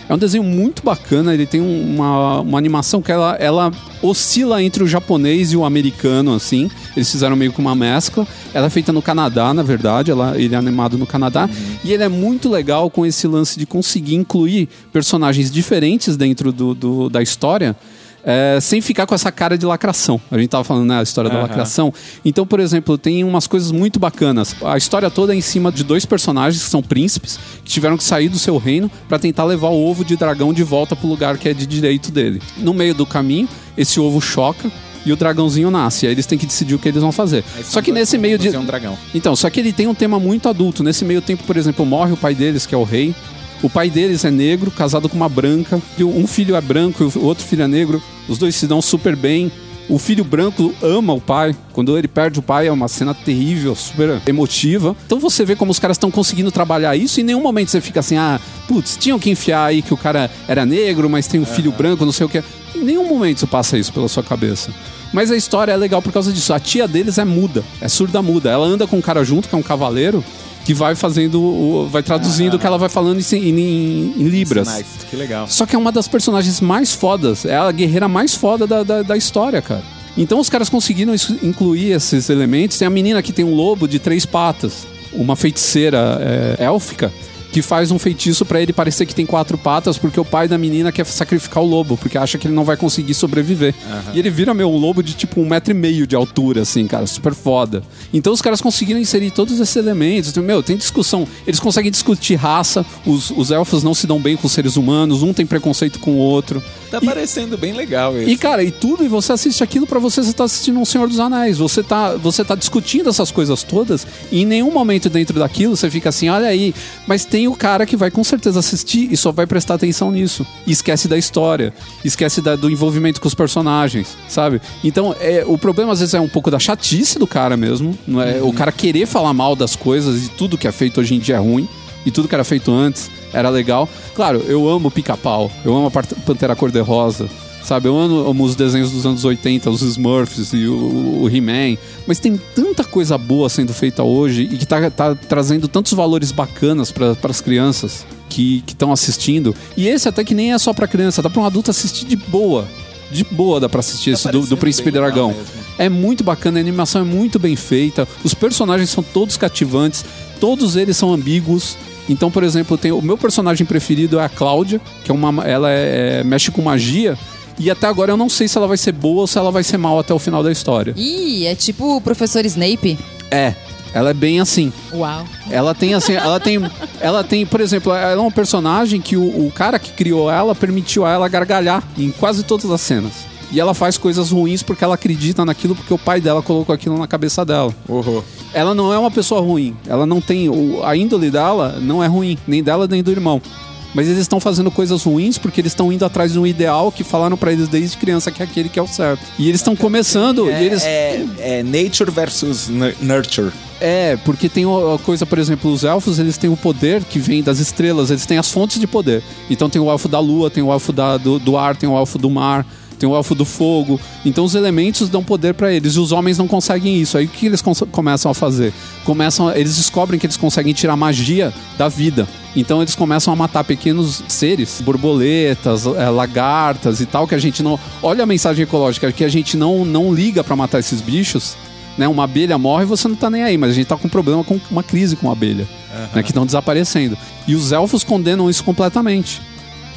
É um desenho muito bacana, ele tem um- uma, uma animação que ela, ela oscila entre o japonês e o americano, assim. Eles fizeram meio que uma mescla. Ela é feita no Canadá, na verdade, ela, ele é animado no Canadá. E ele é muito legal com esse lance de conseguir incluir personagens diferentes dentro do, do- da história. É, sem ficar com essa cara de lacração. A gente tava falando, né, a história da lacração. Então, por exemplo, tem umas coisas muito bacanas. A história toda é em cima de dois personagens que são príncipes, que tiveram que sair do seu reino para tentar levar o ovo de dragão de volta pro lugar que é de direito dele. No meio do caminho, esse ovo choca e o dragãozinho nasce. Aí eles têm que decidir o que eles vão fazer. Aí Só que dois nesse meio de um dragão. então, só que ele tem um tema muito adulto. Nesse meio tempo, por exemplo, morre o pai deles, que é o rei. O pai deles é negro, casado com uma branca. Um filho é branco e o outro filho é negro. Os dois se dão super bem. O filho branco ama o pai. Quando ele perde o pai, é uma cena terrível, super emotiva. Então você vê como os caras estão conseguindo trabalhar isso. E em nenhum momento você fica assim, ah, putz, tinham que enfiar aí que o cara era negro, mas tem um filho branco, não sei o que. Em nenhum momento você passa isso pela sua cabeça. Mas a história é legal por causa disso. A tia deles é muda, é surda muda. Ela anda com um cara junto, que é um cavaleiro, que vai fazendo, o- vai traduzindo o que ela vai falando em, em- em libras. Sinais. Que legal. Só que é uma das personagens mais fodas. É a guerreira mais foda da, da, da história, cara. Então os caras conseguiram incluir esses elementos. Tem a menina que tem um lobo de três patas, uma feiticeira é, élfica. Que faz um feitiço pra ele parecer que tem quatro patas, porque o pai da menina quer sacrificar o lobo, porque acha que ele não vai conseguir sobreviver. E ele vira, meu, um lobo de tipo um metro e meio de altura, assim, cara, super foda. Então os caras conseguiram inserir todos esses elementos. Então, meu, tem discussão. Eles conseguem discutir raça, os, os elfos não se dão bem com os seres humanos, um tem preconceito com o outro. Tá E- parecendo bem legal esse. e, cara, e tudo, e você assiste aquilo pra você, você tá assistindo um Senhor dos Anéis. Você tá, você tá discutindo essas coisas todas, e em nenhum momento dentro daquilo você fica assim, olha aí, mas tem o cara que vai com certeza assistir e só vai prestar atenção nisso. E esquece da história, esquece da- do envolvimento com os personagens, sabe? Então, é, o problema às vezes é um pouco da chatice do cara mesmo, não é? O cara querer falar mal das coisas e tudo que é feito hoje em dia é ruim e tudo que era feito antes era legal. Claro, eu amo o Pica-Pau, eu amo a Pantera Cor-de-Rosa, sabe? Eu amo, os desenhos dos anos 80, os Smurfs e o, o He-Man, mas tem tanta coisa boa sendo feita hoje e que tá, tá trazendo tantos valores bacanas para as crianças que estão assistindo. E esse até que nem é só para criança, dá para um adulto assistir de boa. De boa dá pra assistir esse do, do Príncipe Dragão. É muito bacana, a animação é muito bem feita, os personagens são todos cativantes, todos eles são ambíguos. Então, por exemplo, tem o meu personagem preferido é a Cláudia, que é uma ela é- é- mexe com magia. E até agora eu não sei se ela vai ser boa ou se ela vai ser mal até o final da história. Ih, é tipo o professor Snape. É, ela é bem assim. Uau. Ela tem assim, ela tem, ela tem, por exemplo, ela é um personagem que o, o cara que criou ela permitiu a ela gargalhar em quase todas as cenas. E ela faz coisas ruins porque ela acredita naquilo porque o pai dela colocou aquilo na cabeça dela. Horror. Ela não é uma pessoa ruim. Ela não tem o- a índole dela não é ruim, nem dela nem do irmão. Mas eles estão fazendo coisas ruins porque eles estão indo atrás de um ideal que falaram pra eles desde criança que é aquele que é o certo. E eles estão começando É, eles é, é nature versus nu- nurture. é, porque tem a coisa, por exemplo, os elfos, eles têm o poder que vem das estrelas, eles têm as fontes de poder. Então tem o elfo da lua, tem o elfo da- do, do ar, tem o elfo do mar, tem o elfo do fogo. Então os elementos dão poder pra eles e os homens não conseguem isso. Aí o que eles começam a fazer? Começam, eles descobrem que eles conseguem tirar magia da vida. Então eles começam a matar pequenos seres, borboletas, é, lagartas e tal, que a gente não. Olha a mensagem ecológica, que a gente não, não liga pra matar esses bichos né? Uma abelha morre e você não tá nem aí, mas a gente tá com um problema com uma crise com a abelha, né? Que estão desaparecendo. E os elfos condenam isso completamente.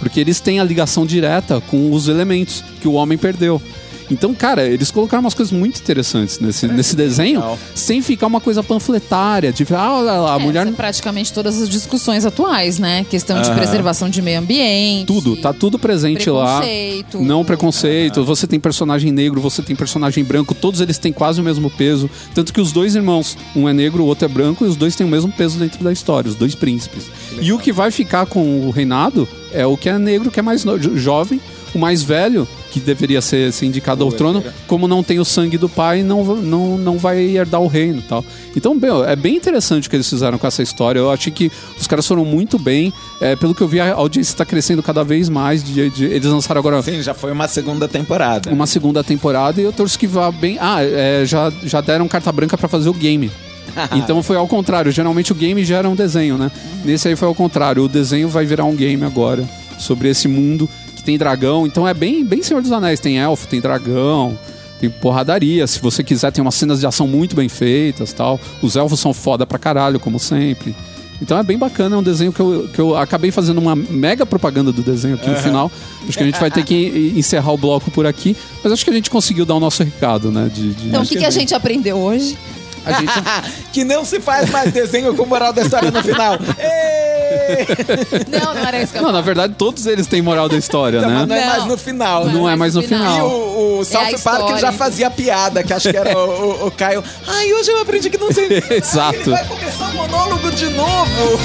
Porque eles têm a ligação direta com os elementos que o homem perdeu. Então, cara, eles colocaram umas coisas muito interessantes nesse, nesse desenho, legal. sem ficar uma coisa panfletária, de ah, olha lá, a É, mulher. são praticamente todas as discussões atuais, né? Questão de preservação de meio ambiente. Tudo, tá tudo presente lá. Preconceito. Não preconceito. Você tem personagem negro, você tem personagem branco, todos eles têm quase o mesmo peso. Tanto que os dois irmãos, um é negro, o outro é branco, e os dois têm o mesmo peso dentro da história, os dois príncipes. E o que vai ficar com o reinado é o que é negro, que é mais no- jo- jovem. O mais velho, que deveria ser, ser indicado ao trono, como não tem o sangue do pai, não, não, não vai herdar o reino e tal. Então, bem, é bem interessante o que eles fizeram com essa história. Eu achei que os caras foram muito bem. É, pelo que eu vi, a audiência está crescendo cada vez mais. De, de- eles lançaram agora Sim, já foi uma segunda temporada. uma segunda temporada e eu torço que vá bem. Ah, é, já, já deram carta branca pra fazer o game. Então foi ao contrário. Geralmente o game gera um desenho, né? Nesse aí foi ao contrário. O desenho vai virar um game agora sobre esse mundo que tem dragão. Então é bem, bem Senhor dos Anéis. Tem elfo, tem dragão, tem porradaria. Se você quiser, tem umas cenas de ação muito bem feitas tal. Os elfos são foda pra caralho, como sempre. Então é bem bacana, é um desenho que eu, que eu acabei fazendo uma mega propaganda do desenho aqui no final. Acho que a gente vai ter que en- encerrar o bloco por aqui, mas acho que a gente conseguiu dar o nosso recado, né? De, de- Então, o que, que a gente aprendeu hoje? A gente que não se faz mais desenho com moral da história no final. Não, não era isso que eu Não, na verdade, todos eles têm moral da história, Então, mas não né? é Não. mais no final. Não é mais no E final. o, o South É a Park história, já fazia piada, que acho que era o, o- o Caio. Ai, hoje eu aprendi que não sei. Exato. Ele vai começar o monólogo de novo.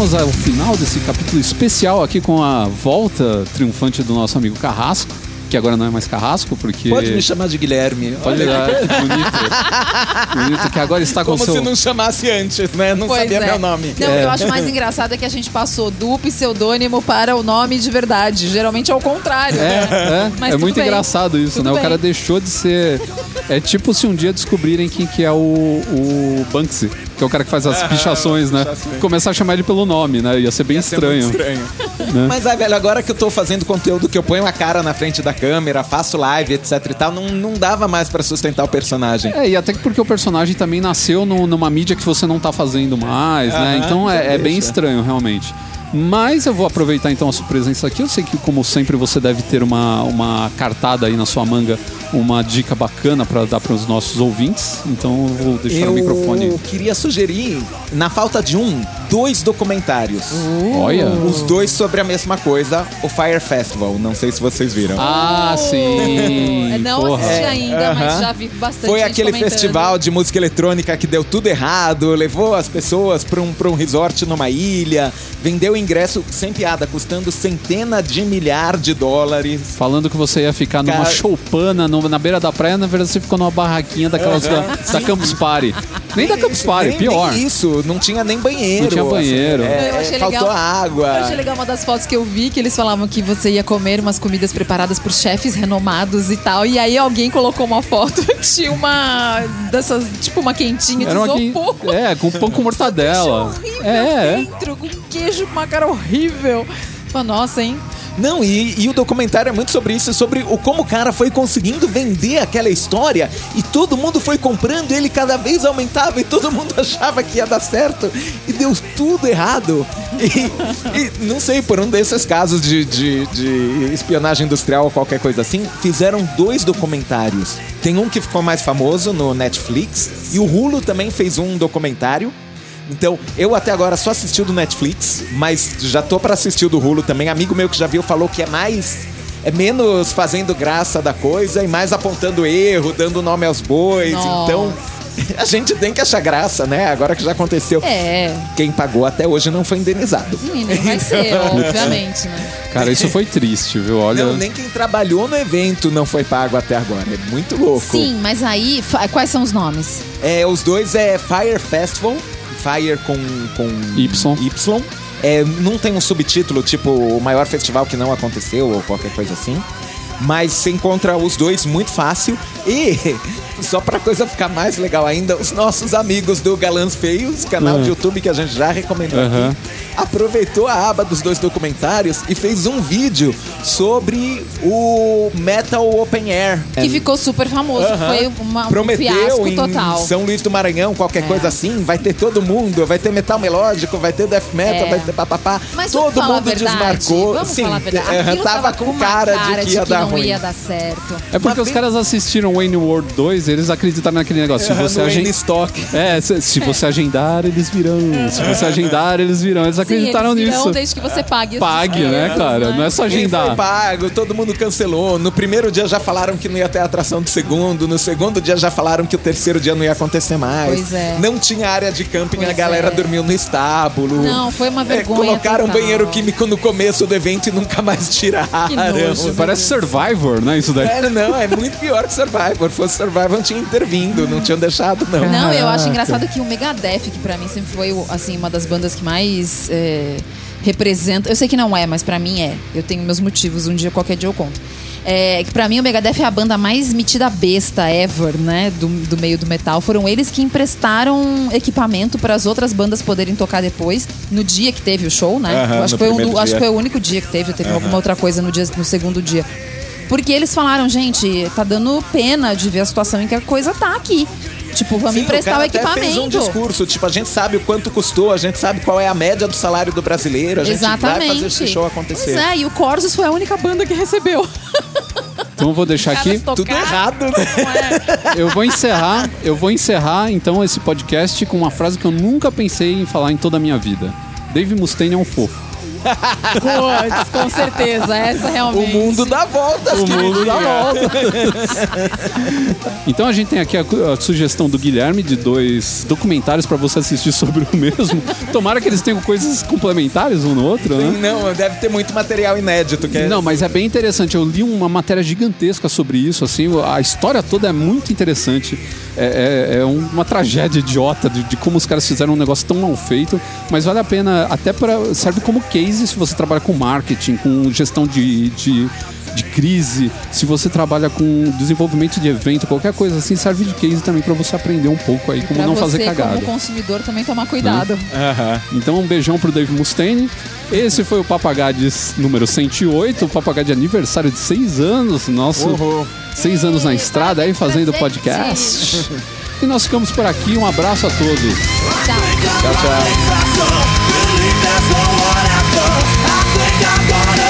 Chegamos ao final desse capítulo especial aqui com a volta triunfante do nosso amigo Carrasco, que agora não é mais Carrasco, porque. Pode me chamar de Guilherme. Pode dar. Bonito. Bonito, que agora está com Como seu. se não chamasse antes, né? Não Pois sabia é. meu nome. Não, o que eu acho mais engraçado é que a gente passou do pseudônimo para o nome de verdade. Geralmente é o contrário. né? É, é, Mas é tudo muito bem. engraçado isso, Tudo né? O bem. cara deixou de ser. É tipo se um dia descobrirem quem que é o, o Banksy, que é o cara que faz as pichações, né? Começar a chamar ele pelo nome, né? Ia ser bem Ia ser estranho. muito estranho. Mas, ai, velho, agora que eu tô fazendo conteúdo que eu ponho a cara na frente da câmera, faço live, etc e tal, não, não dava mais pra sustentar o personagem. É, e até que porque o personagem também nasceu no- numa mídia que você não tá fazendo mais, né? Então é, é bem deixa. estranho, realmente. Mas eu vou aproveitar então a sua presença aqui. Eu sei que, como sempre, você deve ter uma, uma cartada aí na sua manga, uma dica bacana pra dar para os nossos ouvintes. Então eu vou deixar eu o microfone. queria sugerir, na falta de um, dois documentários. Olha. Os dois sobre a mesma coisa, o Fire Festival. Não sei se vocês viram. Ah, sim. É, Não Porra. assisti ainda, mas já vi bastante Foi gente aquele comentando. festival de música eletrônica que deu tudo errado, levou as pessoas para um, pra um resort numa ilha, vendeu ingresso sem piada, custando centenas de milhar de dólares. Falando que você ia ficar numa Cara- choupana no- na beira da praia, na verdade você ficou numa barraquinha daquelas da, da Campus Party. Nem da Campus Party, nem, pior. nem isso, não tinha nem banheiro. Não tinha banheiro. é, Eu achei faltou legal. água. Eu achei legal uma das fotos que eu vi, que eles falavam que você ia comer umas comidas preparadas por chefes renomados e tal. E aí alguém colocou uma foto de uma dessas, tipo uma quentinha de Era que- isopor. É, com pão com mortadela. É, é. dentro, com queijo, com uma cara horrível. Falei, Nossa, hein? Não, e, e o documentário é muito sobre isso, sobre o como o cara foi conseguindo vender aquela história e todo mundo foi comprando, ele cada vez aumentava e todo mundo achava que ia dar certo e deu tudo errado. E, e não sei, por um desses casos de, de, de espionagem industrial ou qualquer coisa assim, fizeram dois documentários. Tem um que ficou mais famoso no Netflix e o Hulu também fez um documentário. Então, eu até agora só assisti o do Netflix, mas já tô pra assistir o do Hulu também. Amigo meu que já viu falou que é mais. É menos fazendo graça da coisa e mais apontando erro, dando nome aos bois. Nossa. Então, a gente tem que achar graça, né? Agora que já aconteceu. É, Quem pagou até hoje não foi indenizado. e nem vai ser, obviamente, né? Cara, isso foi triste, viu? Olha. Não, nem quem trabalhou no evento não foi pago até agora. É muito louco. Sim, mas aí, quais são os nomes? É, os dois é Fire Festival, Fire com, com Y. Y. É, não tem um subtítulo, tipo o maior festival que não aconteceu ou qualquer coisa assim. Mas você encontra os dois muito fácil. E só pra coisa ficar mais legal ainda, os nossos amigos do Galãs Feios, canal Ah. de YouTube que a gente já recomendou Aham. aqui, aproveitou a aba dos dois documentários e fez um vídeo sobre o Metal Open Air. Que ficou super famoso. Aham. Foi uma, um Prometeu fiasco em total. São Luís do Maranhão, qualquer É. coisa assim, vai ter todo mundo, vai ter metal melódico, vai ter death metal, É. vai ter papapá. Mas vamos todo mundo verdade. desmarcou. Vamos Sim, falar a verdade. Aquilo tava com uma cara, de que ia dar não ruim. ia dar certo. É porque Mas os caras assistiram Wayne World 2, eles acreditaram naquele negócio. Se Aham, você agen- Stock. É, se, se você agendar, eles virão. Se você agendar, eles virão. Eles acreditaram Sim, eles virão nisso. desde que você pague. as Pague, né, cara? né? Não é só E foi agendar. pago, todo mundo cancelou. No primeiro dia já falaram que não ia ter atração do segundo. No segundo dia já falaram que o terceiro dia não ia acontecer mais. Pois é. Não tinha área de camping, Pois a galera é. dormiu no estábulo. Não, foi uma É, vergonha colocaram total. banheiro químico no começo do evento e nunca mais tiraram. Que nojo. Parece Survivor, né? Isso daí. É, não, é muito pior que Survivor. Fosse Survivor, não tinha intervindo, não tinham deixado, não. Não, eu acho Caraca. engraçado que o Megadeth, que pra mim sempre foi assim, uma das bandas que mais é, representa. Eu sei que não é, mas pra mim é. Eu tenho meus motivos, um dia, qualquer dia eu conto. É, que pra mim o Megadeth é a banda mais metida besta ever, né? Do, do meio do metal. Foram eles que emprestaram equipamento para as outras bandas poderem tocar depois, no dia que teve o show, né? Acho, no que foi um acho que foi o único dia que teve, teve alguma outra coisa no, dia, no segundo dia. Porque eles falaram, gente, tá dando pena de ver a situação em que a coisa tá aqui. Tipo, vamos Sim, emprestar o, cara até equipamento. fez um discurso, tipo, a gente sabe o quanto custou, a gente sabe qual é a média do salário do brasileiro, a gente Exatamente. vai fazer esse show acontecer. Pois é, e o Corsos foi a única banda que recebeu. Então eu vou deixar aqui. Tudo errado, né? É? Eu vou encerrar, eu vou encerrar então esse podcast com uma frase que eu nunca pensei em falar em toda a minha vida. Dave Mustaine é um fofo. Puts, com certeza, essa O realmente. mundo dá voltas, O mundo dá volta. Então a gente tem aqui a, a sugestão do Guilherme de dois documentários pra você assistir sobre o mesmo. Tomara que eles tenham coisas complementares um no outro, né? Não, deve ter muito material inédito. Que é... Não, mas é bem interessante. Eu li uma matéria gigantesca sobre isso. Assim, a história toda é muito interessante. É, é- é uma tragédia idiota de, de como os caras fizeram um negócio tão mal feito. Mas vale a pena até para serve como case se você trabalha com marketing, com gestão de, de, de crise, se você trabalha com desenvolvimento de evento, qualquer coisa assim, serve de case também para você aprender um pouco aí como pra não você, fazer cagada. como consumidor, também tomar cuidado. Aham. Então, um beijão pro Dave Mustaine. Esse foi o Papagades número 108, o Papagade de aniversário de seis anos. Nosso Uhul. seis anos na estrada aí fazendo podcast. E nós ficamos por aqui. Um abraço a todos. Tchau. Tchau, tchau.